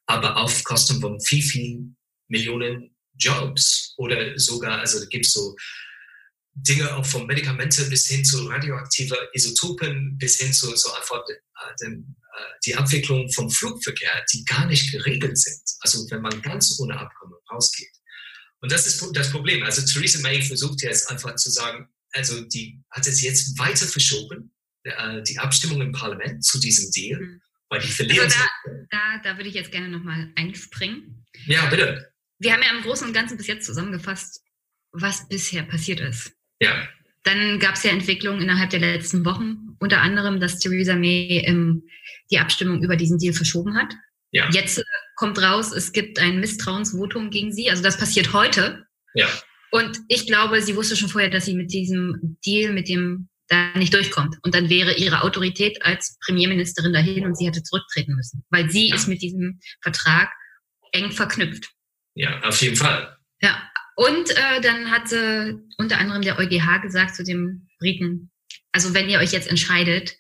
Aber auf Kosten von viel, viel Millionen Jobs oder sogar, also da gibt's so Dinge auch von Medikamente bis hin zu radioaktiver Isotopen bis hin zu so einfach äh, den, äh, die Abwicklung vom Flugverkehr, die gar nicht geregelt sind. Also wenn man ganz ohne Abkommen rausgeht. Und das ist das Problem. Also Theresa May versucht jetzt einfach zu sagen, also die hat es jetzt weiter verschoben, äh, die Abstimmung im Parlament zu diesem Deal, mhm. weil die verlieren. Also da, da, da würde ich jetzt gerne nochmal einspringen. Ja, bitte. Wir haben ja im Großen und Ganzen bis jetzt zusammengefasst, was bisher passiert ist. Ja. Dann gab es ja Entwicklungen innerhalb der letzten Wochen, unter anderem, dass Theresa May ähm, die Abstimmung über diesen Deal verschoben hat. Ja. Jetzt äh, kommt raus, es gibt ein Misstrauensvotum gegen sie. Also das passiert heute. Ja. Und ich glaube, sie wusste schon vorher, dass sie mit diesem Deal, mit dem da nicht durchkommt. Und dann wäre ihre Autorität als Premierministerin dahin und sie hätte zurücktreten müssen, weil sie ja. ist mit diesem Vertrag eng verknüpft. Ja, auf jeden Fall. Ja, und äh, dann hat sie unter anderem der EuGH gesagt zu dem Briten, also wenn ihr euch jetzt entscheidet,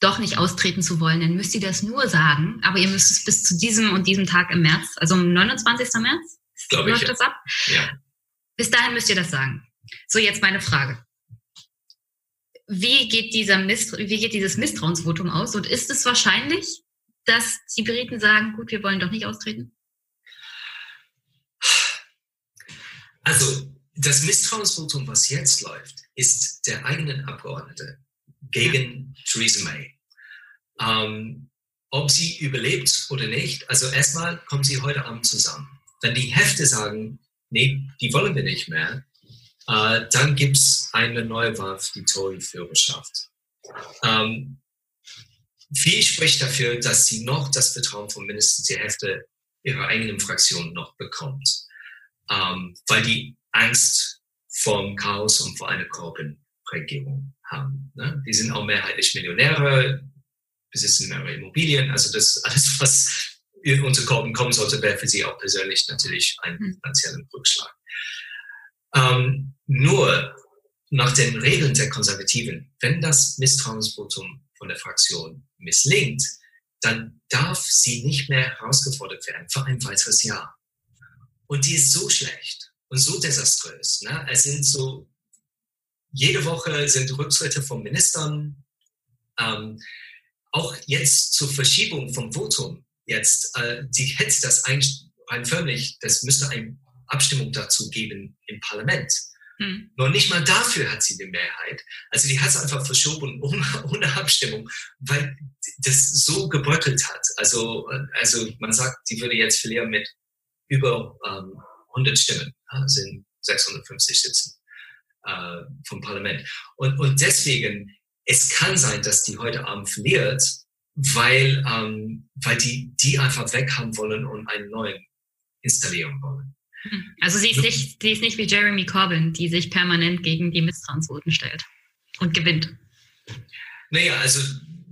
doch nicht austreten zu wollen, dann müsst ihr das nur sagen, aber ihr müsst es bis zu diesem und diesem Tag im März, also am 29. März, Glaube läuft ich, das ab? Ja. Bis dahin müsst ihr das sagen. So, jetzt meine Frage. Wie geht, dieser Misst wie geht dieses Misstrauensvotum aus? Und ist es wahrscheinlich, dass die Briten sagen, gut, wir wollen doch nicht austreten? Also, das Misstrauensvotum, was jetzt läuft, ist der eigenen Abgeordnete gegen ja. Theresa May. Ähm, ob sie überlebt oder nicht, also erstmal kommen sie heute Abend zusammen. Wenn die Hefte sagen, nee, die wollen wir nicht mehr, äh, dann gibt es eine neue Wahl für die Tory-Führerschaft. Ähm, viel spricht dafür, dass sie noch das Vertrauen von mindestens die Hälfte ihrer eigenen Fraktion noch bekommt, ähm, weil die Angst vom Chaos und vor einer Corbyn-Regierung haben. Ne? Die sind auch mehrheitlich Millionäre, besitzen mehrere Immobilien, also das alles, was unter Corbyn kommen sollte, wäre für sie auch persönlich natürlich ein hm. finanzieller Rückschlag. Ähm, nur nach den Regeln der Konservativen, wenn das Misstrauensvotum von der Fraktion misslingt, dann darf sie nicht mehr herausgefordert werden für ein weiteres Jahr. Und die ist so schlecht und so desaströs. Ne? Es sind so, jede Woche sind Rücktritte von Ministern. Ähm, auch jetzt zur Verschiebung vom Votum, jetzt, äh, die hätte das eigentlich rein förmlich, das müsste ein Abstimmung dazu geben im Parlament. Hm. Noch nicht mal dafür hat sie die Mehrheit. Also die hat es einfach verschoben ohne, ohne Abstimmung, weil das so gebröckelt hat. Also, also man sagt, die würde jetzt verlieren mit über ähm, 100 Stimmen, ja, sind 650 Sitzen äh, vom Parlament. Und, und deswegen, es kann sein, dass die heute Abend verliert, weil, ähm, weil die die einfach weg haben wollen und einen neuen installieren wollen. Hm. Also sie ist nicht, sie ist nicht wie Jeremy Corbyn, die sich permanent gegen die Misstrauensvoten stellt und gewinnt. Naja, also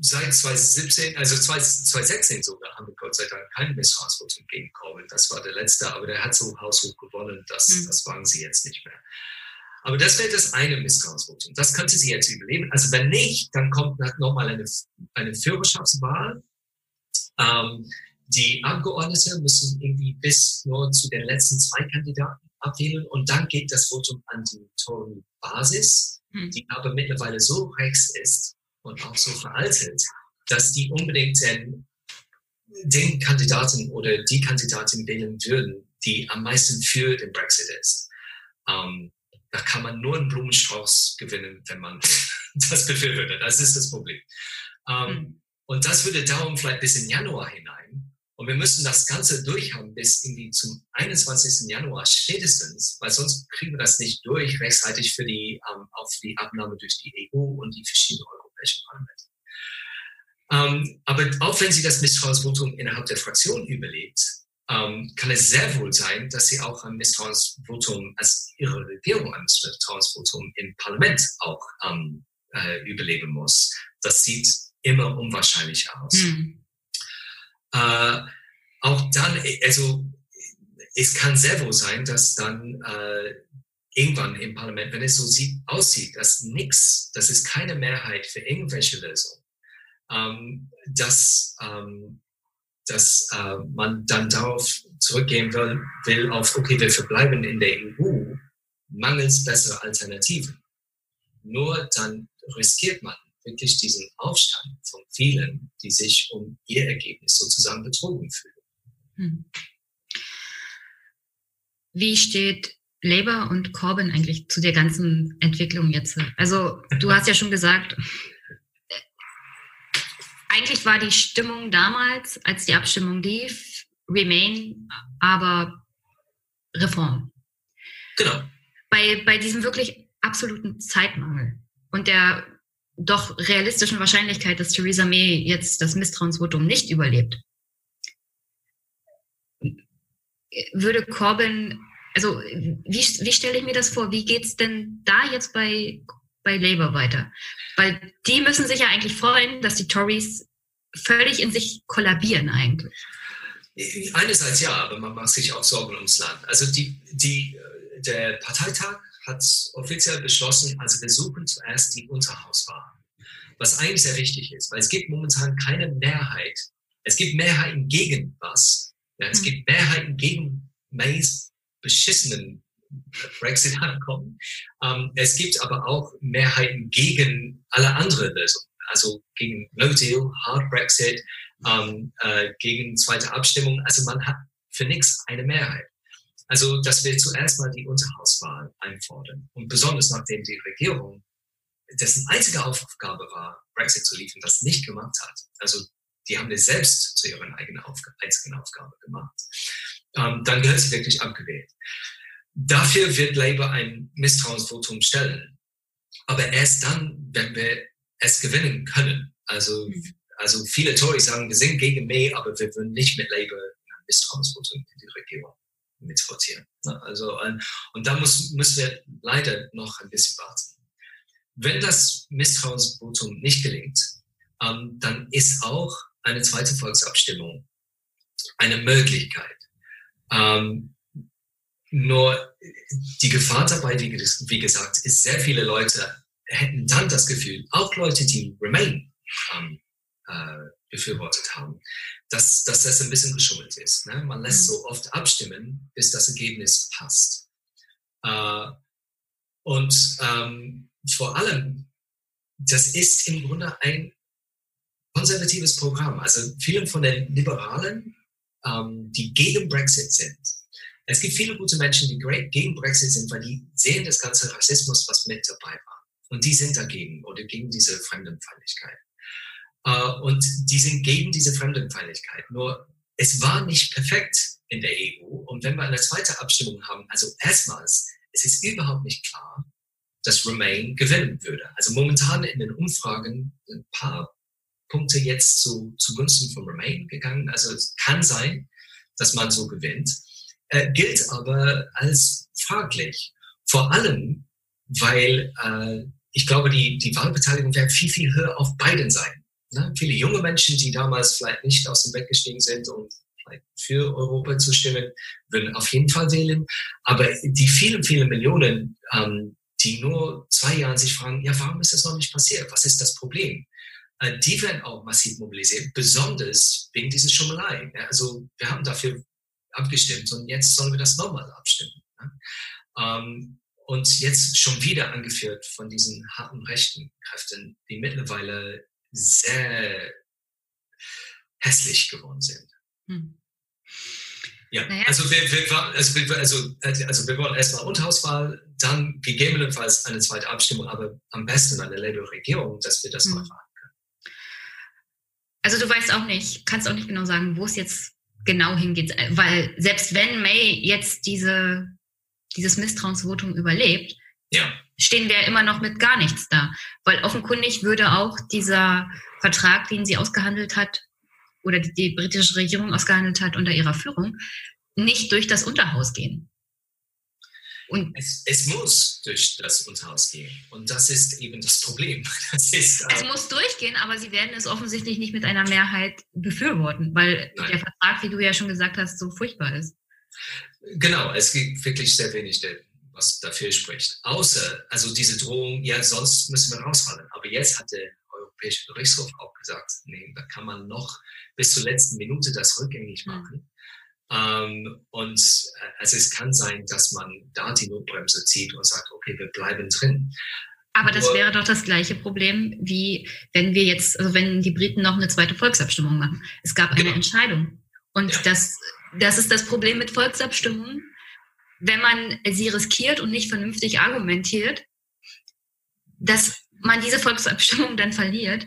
seit 2017, also 2016 sogar, haben wir Gott sei Dank keine Misstrauensvotum gegen Corbyn. Das war der letzte, aber der hat so haushoch gewonnen, das, mhm. das wagen sie jetzt nicht mehr. Aber das wäre das eine Misstrauensvotum. Das könnte sie jetzt überleben. Also wenn nicht, dann kommt nochmal eine, eine Führerschaftswahl. Ähm, die Abgeordneten müssen irgendwie bis nur zu den letzten zwei Kandidaten abwählen und dann geht das Votum an die Tory-Basis, hm. die aber mittlerweile so rechts ist und auch so veraltet, dass die unbedingt den, den Kandidaten oder die Kandidatin wählen würden, die am meisten für den Brexit ist. Ähm, da kann man nur einen Blumenstrauß gewinnen, wenn man das befürwortet. Das ist das Problem. Ähm, hm. Und das würde dauern vielleicht bis in Januar hinein. Und wir müssen das Ganze durchhaben bis irgendwie zum 21. Januar spätestens, weil sonst kriegen wir das nicht durch rechtzeitig für die, ähm, auf die Abnahme durch die EU und die verschiedenen europäischen Parlamente. Ähm, aber auch wenn sie das Misstrauensvotum innerhalb der Fraktion überlebt, ähm, kann es sehr wohl sein, dass sie auch ein Misstrauensvotum, als ihre Regierung ein Misstrauensvotum im Parlament auch ähm, äh, überleben muss. Das sieht immer unwahrscheinlich aus. Hm. Äh, auch dann, also es kann sehr wohl sein, dass dann äh, irgendwann im Parlament, wenn es so sieht, aussieht, dass nichts, dass es keine Mehrheit für irgendwelche Lösung, ähm, dass, ähm, dass äh, man dann darauf zurückgehen will, will auf, okay, wir verbleiben in der EU, mangels besserer Alternativen. Nur dann riskiert man wirklich diesen Aufstand von vielen, die sich um ihr Ergebnis sozusagen betrogen fühlen. Hm. Wie steht Labour und Corbyn eigentlich zu der ganzen Entwicklung jetzt? Also du hast ja schon gesagt, eigentlich war die Stimmung damals, als die Abstimmung lief, Remain, aber Reform. Genau. Bei, bei diesem wirklich absoluten Zeitmangel und der doch realistischen Wahrscheinlichkeit, dass Theresa May jetzt das Misstrauensvotum nicht überlebt, würde Corbyn Also wie, wie stelle ich mir das vor? Wie geht's denn da jetzt bei, bei Labour weiter? Weil die müssen sich ja eigentlich freuen, dass die Tories völlig in sich kollabieren eigentlich. Einerseits ja, aber man macht sich auch Sorgen ums Land. Also die, die, der Parteitag hat offiziell beschlossen, also wir suchen zuerst die Unterhauswahl. Was eigentlich sehr wichtig ist, weil es gibt momentan keine Mehrheit. Es gibt Mehrheiten gegen was. Ja, es mhm. gibt Mehrheiten gegen Mays beschissenen Brexit-Abkommen. Ähm, es gibt aber auch Mehrheiten gegen alle anderen Lösungen. Also gegen No Deal, Hard Brexit, ähm, äh, gegen zweite Abstimmung. Also man hat für nichts eine Mehrheit. Also, dass wir zuerst mal die Unterhauswahl einfordern. Und besonders nachdem die Regierung, dessen einzige Aufgabe war, Brexit zu liefern, das nicht gemacht hat. Also, die haben es selbst zu ihrer eigenen Aufgabe, einzigen Aufgabe gemacht. Ähm, dann gehört sie wirklich abgewählt. Dafür wird Labour ein Misstrauensvotum stellen. Aber erst dann, wenn wir es gewinnen können. Also, mhm. also viele Tories sagen, wir sind gegen May, aber wir würden nicht mit Labour ein Misstrauensvotum in die Regierung mitvotieren. Also, und da muss, müssen wir leider noch ein bisschen warten. Wenn das Misstrauensvotum nicht gelingt, ähm, dann ist auch eine zweite Volksabstimmung eine Möglichkeit. Ähm, nur die Gefahr dabei, wie, gesagt, ist, sehr viele Leute hätten dann das Gefühl, auch Leute, die Remain ähm, äh, befürwortet haben, dass, dass das ein bisschen geschummelt ist. Ne? Man lässt mhm. so oft abstimmen, bis das Ergebnis passt. Äh, und ähm, vor allem, das ist im Grunde ein konservatives Programm. Also viele von den Liberalen, ähm, die gegen Brexit sind, es gibt viele gute Menschen, die gegen Brexit sind, weil die sehen das ganze Rassismus, was mit dabei war. Und die sind dagegen oder gegen diese Fremdenfeindlichkeit. Äh, und die sind gegen diese Fremdenfeindlichkeit. Nur es war nicht perfekt in der EU. Und wenn wir eine zweite Abstimmung haben, also erstmals, es ist überhaupt nicht klar, dass Remain gewinnen würde. Also momentan in den Umfragen ein paar Punkte jetzt zu, zugunsten von Remain gegangen. Also es kann sein, dass man so gewinnt, äh, gilt aber als fraglich. Vor allem, weil äh, ich glaube, die, die Wahlbeteiligung wäre viel, viel höher auf beiden Seiten. Ne? Viele junge Menschen, die damals vielleicht nicht aus dem Bett gestiegen sind und für Europa zu stimmen, würden auf jeden Fall wählen. Aber die vielen, vielen Millionen, ähm, die nur zwei Jahren sich fragen, ja, warum ist das noch nicht passiert? Was ist das Problem? Äh, die werden auch massiv mobilisiert, besonders wegen dieser Schummelei. Ja? Also wir haben dafür abgestimmt und jetzt sollen wir das nochmal abstimmen. Ne? Ähm, und jetzt schon wieder angeführt von diesen harten rechten Kräften, die mittlerweile sehr hässlich geworden sind. Hm. Ja, naja. also, wir, wir, also, wir, also, also wir wollen erstmal Unterhauswahl, dann gegebenenfalls eine zweite Abstimmung, aber am besten eine Labour-Regierung, dass wir das hm. mal können. Also du weißt auch nicht, kannst auch nicht genau sagen, wo es jetzt genau hingeht, weil selbst wenn May jetzt diese, dieses Misstrauensvotum überlebt, ja stehen wir immer noch mit gar nichts da. Weil offenkundig würde auch dieser Vertrag, den sie ausgehandelt hat, oder die, die britische Regierung ausgehandelt hat unter ihrer Führung, nicht durch das Unterhaus gehen. Und es, es, muss durch das Unterhaus gehen. Und das ist eben das Problem. Das ist, äh, es muss durchgehen, aber sie werden es offensichtlich nicht mit einer Mehrheit befürworten, weil Nein. der Vertrag, wie du ja schon gesagt hast, so furchtbar ist. Genau, es gibt wirklich sehr wenig was dafür spricht. Außer, also diese Drohung, ja, sonst müssen wir rausfallen. Aber jetzt hat der Europäische Gerichtshof auch gesagt, nee, da kann man noch bis zur letzten Minute das rückgängig hm. machen. Mhm. Ähm, und äh, also es kann sein, dass man da die Notbremse zieht und sagt, okay, wir bleiben drin. Aber das wäre doch das gleiche Problem, wie wenn wir jetzt, also wenn die Briten noch eine zweite Volksabstimmung machen. Es gab eine genau. Entscheidung. Und ja. das, das ist das Problem mit Volksabstimmungen wenn man sie riskiert und nicht vernünftig argumentiert, dass man diese Volksabstimmung dann verliert.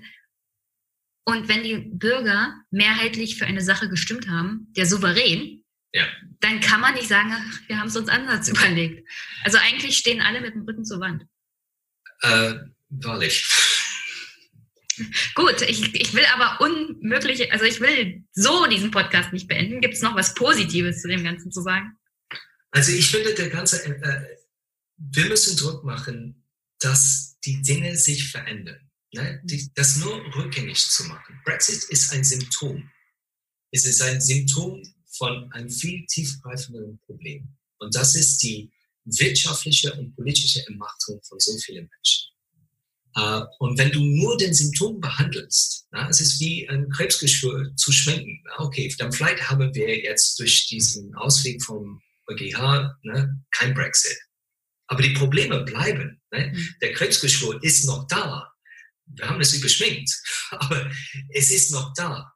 Und wenn die Bürger mehrheitlich für eine Sache gestimmt haben, der souverän, ja. dann kann man nicht sagen, wir haben es uns anders überlegt. Also eigentlich stehen alle mit dem Rücken zur Wand. Äh, wahrlich. Gut, ich, ich will aber unmögliche, also ich will so diesen Podcast nicht beenden. Gibt es noch was Positives zu dem Ganzen zu sagen? Also ich finde, der ganze, äh, äh, wir müssen Druck machen, dass die Dinge sich verändern. Ne? Die, das nur rückgängig zu machen. Brexit ist ein Symptom. Es ist ein Symptom von einem viel tiefgreifenderen Problem. Und das ist die wirtschaftliche und politische Entmachtung von so vielen Menschen. Uh, und wenn du nur den Symptom behandelst, na, es ist wie ein Krebsgeschwür zu schwenken. Na, okay, dann vielleicht haben wir jetzt durch diesen Ausweg vom EuGH ne, kein Brexit. Aber die Probleme bleiben. Ne? Mhm. Der Krebsgeschwür ist noch da. Wir haben es überschminkt, aber es ist noch da.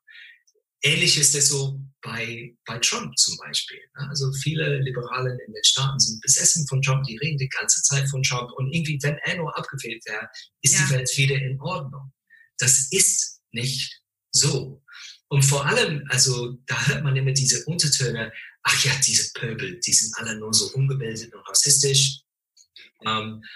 Ähnlich ist es so bei, bei Trump zum Beispiel. Ne? Also viele Liberalen in den Staaten sind besessen von Trump, die reden die ganze Zeit von Trump und irgendwie, wenn er nur abgewählt wäre, ist ja. die Welt wieder in Ordnung. Das ist nicht so. Und vor allem, also da hört man immer diese Untertöne, ach ja, diese Pöbel, die sind alle nur so ungebildet und rassistisch. Ähm, äh,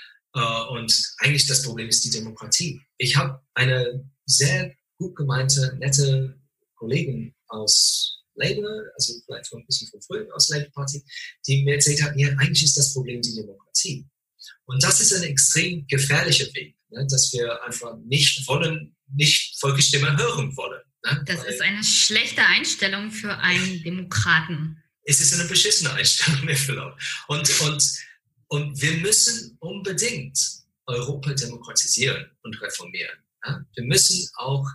und eigentlich das Problem ist die Demokratie. Ich habe eine sehr gut gemeinte, nette Kollegin aus Labour, also vielleicht ein bisschen von früher aus Labour Party, die mir erzählt hat, ja, eigentlich ist das Problem die Demokratie. Und das ist ein extrem gefährlicher Weg, ne, dass wir einfach nicht wollen, nicht Volksstimme hören wollen. Ne, das ist eine schlechte Einstellung für einen Demokraten. Es ist eine beschissene Einstellung, mit Verlaub. Und, und, und wir müssen unbedingt Europa demokratisieren und reformieren. Wir müssen auch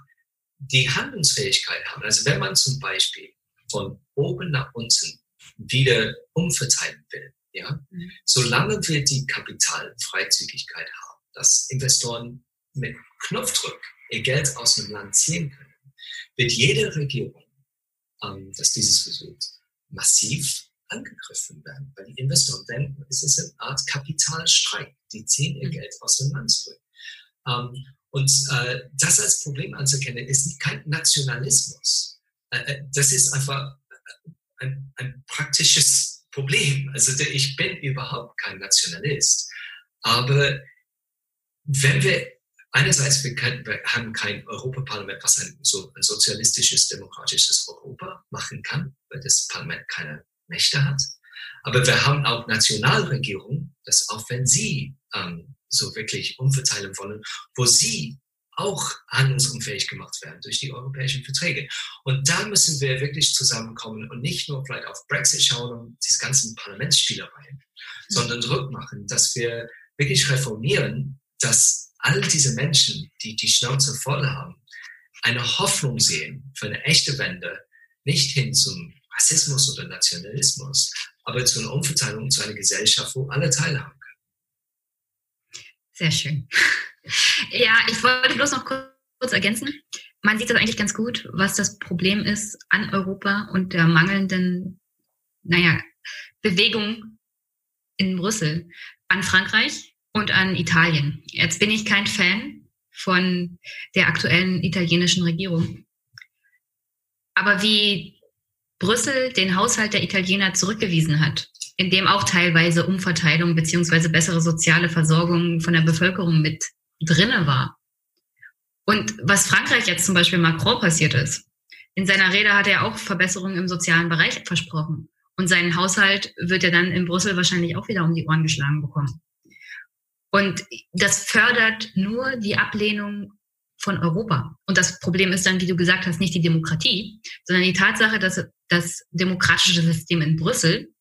die Handlungsfähigkeit haben. Also wenn man zum Beispiel von oben nach unten wieder umverteilen will, ja, mhm. solange wir die Kapitalfreizügigkeit haben, dass Investoren mit Knopfdruck ihr Geld aus dem Land ziehen können, wird jede Regierung, ähm, das dieses versucht, massiv angegriffen werden. Weil die Investoren, wenn es ist eine Art Kapitalstreik, die ziehen ihr mhm. Geld aus dem Land zurück. Ähm, und äh, das als Problem anzuerkennen, ist kein Nationalismus. Äh, äh das ist einfach äh, ein, ein praktisches Problem. Also ich bin überhaupt kein Nationalist. Aber wenn wir einerseits wir, können, wir haben kein Europaparlament, was ein, so ein sozialistisches, demokratisches Europa machen kann, weil das Parlament keine Mächte hat. Aber wir haben auch Nationalregierungen, dass auch wenn sie ähm, so wirklich umverteilen wollen, wo sie auch handlungsunfähig gemacht werden durch die europäischen Verträge. Und da müssen wir wirklich zusammenkommen und nicht nur vielleicht auf Brexit schauen und diese ganzen Parlamentsspielereien, mhm. sondern Druck machen, dass wir wirklich reformieren, dass all diese Menschen, die die Schnauze voll haben, eine Hoffnung sehen für eine echte Wende, nicht hin zum Rassismus oder Nationalismus, aber zu einer Umverteilung, zu einer Gesellschaft, wo alle teilhaben sehr schön. Ja, ich wollte bloß noch kurz ergänzen. Man sieht das eigentlich ganz gut, was das Problem ist an Europa und der mangelnden, naja, Bewegung in Brüssel, an Frankreich und an Italien. Jetzt bin ich kein Fan von der aktuellen italienischen Regierung. Aber wie Brüssel den Haushalt der Italiener zurückgewiesen hat, in dem auch teilweise Umverteilung beziehungsweise bessere soziale Versorgung von der Bevölkerung mit drinne war. Und was Frankreich jetzt zum Beispiel Macron passiert ist, in seiner Rede hat er auch Verbesserungen im sozialen Bereich versprochen. Und seinen Haushalt wird er dann in Brüssel wahrscheinlich auch wieder um die Ohren geschlagen bekommen. Und das fördert nur die Ablehnung von Europa. Und das Problem ist dann, wie du gesagt hast, nicht die Demokratie, sondern die Tatsache, dass das demokratische System in Brüssel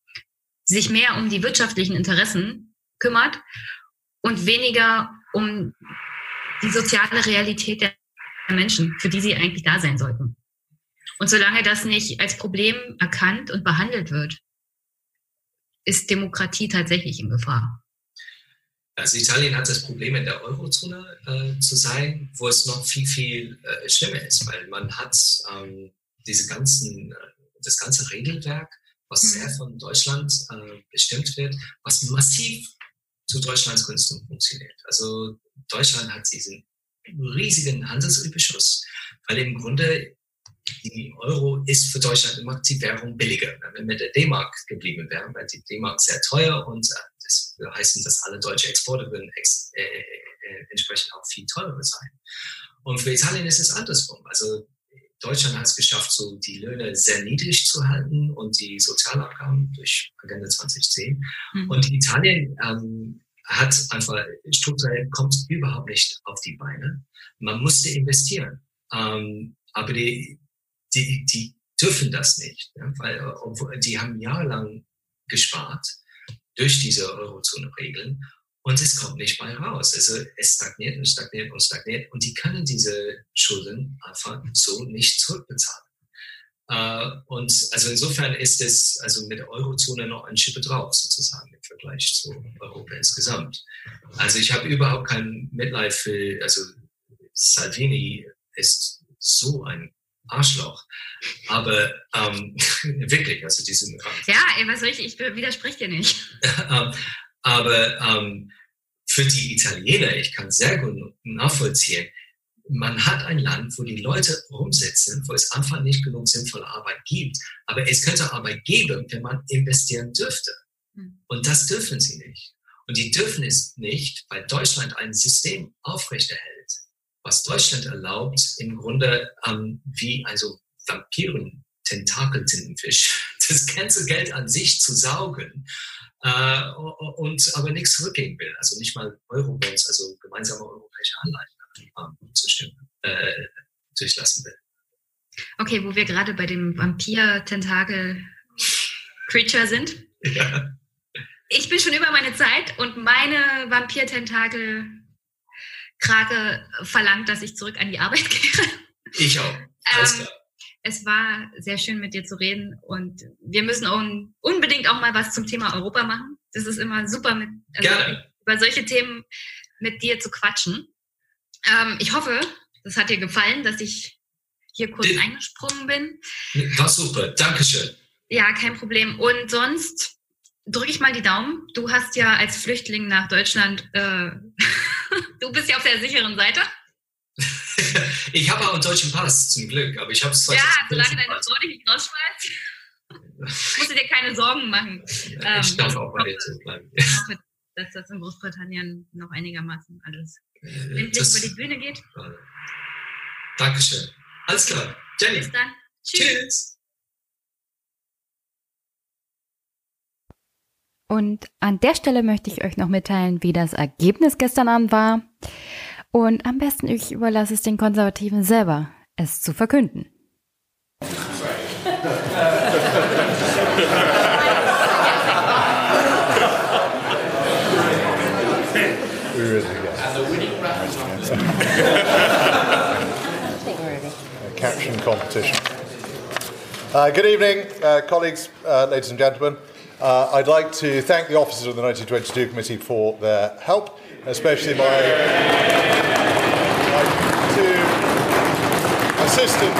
sich mehr um die wirtschaftlichen Interessen kümmert und weniger um die soziale Realität der Menschen, für die sie eigentlich da sein sollten. Und solange das nicht als Problem erkannt und behandelt wird, ist Demokratie tatsächlich in Gefahr. Also Italien hat das Problem in der Eurozone äh, zu sein, wo es noch viel, viel äh, schlimmer ist, weil man hat ähm, diese ganzen, äh, das ganze Regelwerk was sehr mhm. von Deutschland äh, bestimmt wird, was massiv zu Deutschlands Gunsten funktioniert. Also Deutschland hat diesen riesigen Handelsüberschuss, weil im Grunde die Euro ist für Deutschland immer die Währung billiger. Wenn wir mit der D-Mark geblieben wären, weil die D-Mark sehr teuer und äh, das würde heißen, dass alle deutsche Exporte würden ex äh, äh, entsprechend auch viel teurer sein. Und für Italien ist es andersrum. Also Deutschland hat es geschafft, so die Löhne sehr niedrig zu halten und die Sozialabgaben durch Agenda 2010. Mhm. Und Italien ähm, hat einfach strukturell kommt überhaupt nicht auf die Beine. Man musste investieren, ähm, aber die, die, die dürfen das nicht, ja, weil obwohl, die haben jahrelang gespart durch diese Eurozone-Regeln und es kommt nicht bei raus. Also es stagniert und stagniert und stagniert und die können diese Schulden einfach so nicht zurückbezahlen. Uh, und also insofern ist es also mit der Eurozone noch ein Schippe drauf sozusagen im Vergleich zu Europa insgesamt. Also ich habe überhaupt kein Mitleid für, also Salvini ist so ein Arschloch. Aber ähm, wirklich, also diese. Ja, ey, was soll ich, ich widerspreche dir nicht. Aber ähm, für die Italiener, ich kann sehr gut nachvollziehen, man hat ein Land, wo die Leute rumsitzen, wo es einfach nicht genug sinnvolle Arbeit gibt. Aber es könnte Arbeit geben, wenn man investieren dürfte. Hm. Und das dürfen sie nicht. Und die dürfen es nicht, weil Deutschland ein System aufrechterhält, was Deutschland erlaubt, im Grunde ähm, wie also Vampiren, Tentakeltintenfisch, das ganze Geld an sich zu saugen äh, und aber nichts zurückgeben will. Also nicht mal Eurobonds, also gemeinsame europäische Anleihen ähm, zustimmen, äh, durchlassen will. Okay, wo wir gerade bei dem Vampir-Tentakel-Creature sind. Ja. Ich bin schon über meine Zeit und meine Vampir-Tentakel-Krake verlangt, dass ich zurück an die Arbeit gehe. Ich auch. Alles ähm, klar es war sehr schön mit dir zu reden und wir müssen auch unbedingt auch mal was zum Thema Europa machen. Das ist immer super, mit, also über solche Themen mit dir zu quatschen. Ähm, ich hoffe, das hat dir gefallen, dass ich hier kurz Den, eingesprungen bin. War super, Dankeschön. Ja, kein Problem. Und sonst drücke ich mal die Daumen. Du hast ja als Flüchtling nach Deutschland, äh, du bist ja auf der sicheren Seite. ich habe auch einen deutschen Pass, zum Glück, aber ich habe es Ja, solange deine Frau dich nicht rausschmeißt, musst du dir keine Sorgen machen. Ähm, ich darf auch bei dir bleiben. Ich hoffe, dass das in Großbritannien noch einigermaßen alles äh, über die Bühne geht. Dankeschön. Alles klar. Jenny. Bis dann. Tschüss. Tschüss. Und an der Stelle möchte ich euch noch mitteilen, wie das Ergebnis gestern Abend war. Und am besten ich überlasse es den Konservativen selber, es zu verkünden. caption competition. Uh, good evening, uh, colleagues, uh, ladies and gentlemen. Uh, I'd like to thank the officers of the 1922 Committee for their help especially my, two assistant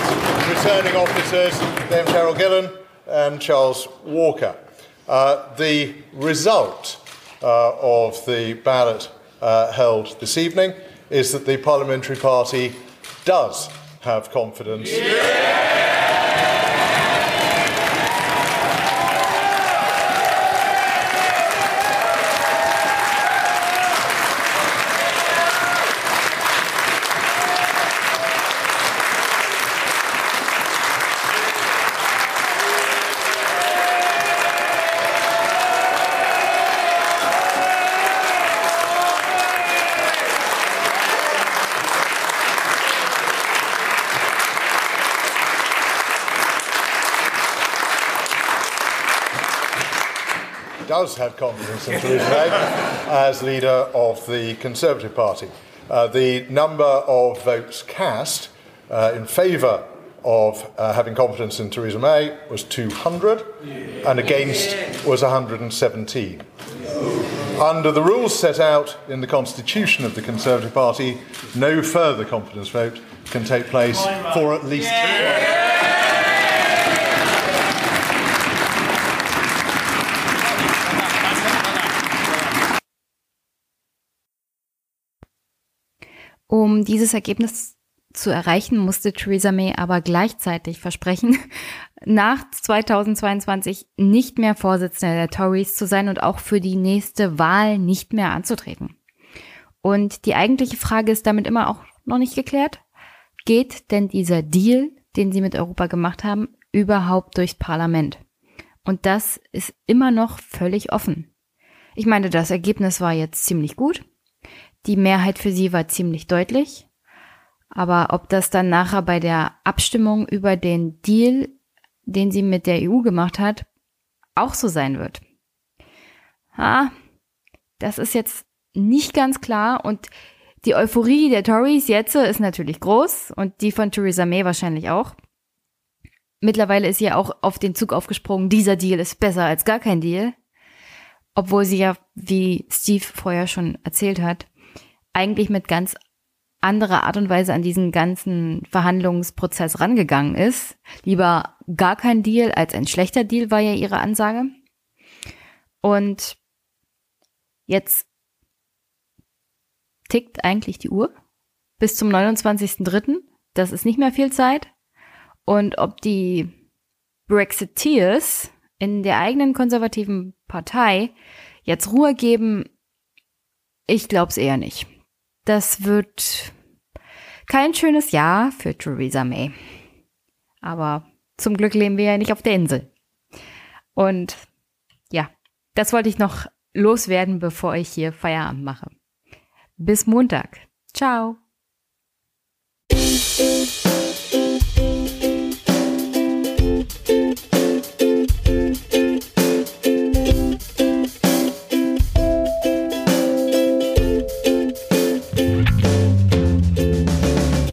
returning officers, Dame Cheryl Gillen and Charles Walker. Uh, the result uh, of the ballot uh, held this evening is that the Parliamentary Party does have confidence. Yeah! Does have confidence in Theresa May as leader of the Conservative Party. Uh, the number of votes cast uh, in favour of uh, having confidence in Theresa May was 200 and against was 117. Under the rules set out in the constitution of the Conservative Party, no further confidence vote can take place for at least. Um dieses Ergebnis zu erreichen, musste Theresa May aber gleichzeitig versprechen, nach 2022 nicht mehr Vorsitzende der Tories zu sein und auch für die nächste Wahl nicht mehr anzutreten. Und die eigentliche Frage ist damit immer auch noch nicht geklärt. Geht denn dieser Deal den sie mit Europa gemacht haben, überhaupt durchs Parlament. Und das ist immer noch völlig offen. Ich meine, das Ergebnis war jetzt ziemlich gut. Die Mehrheit für sie war ziemlich deutlich. Aber ob das dann nachher bei der Abstimmung über den Deal, den sie mit der EU gemacht hat, auch so sein wird. Ha, das ist jetzt nicht ganz klar und die Euphorie der Tories jetzt ist natürlich groß und die von Theresa May wahrscheinlich auch. Mittlerweile ist sie ja auch auf den Zug aufgesprungen, dieser Deal ist besser als gar kein Deal. Obwohl sie ja, wie Steve vorher schon erzählt hat, eigentlich mit ganz anderer Art und Weise an diesen ganzen Verhandlungsprozess rangegangen ist. Lieber gar kein Deal als ein schlechter Deal war ja ihre Ansage. Und jetzt tickt eigentlich die Uhr bis zum 29.03. Das ist nicht mehr viel Zeit. Und ob die Brexiteers in der eigenen konservativen Partei jetzt Ruhe geben, ich glaube es eher nicht. Das wird kein schönes Jahr für Theresa May. Aber zum Glück leben wir ja nicht auf der Insel. Und ja, das wollte ich noch loswerden, bevor ich hier Feierabend mache. Bis Montag. Ciao.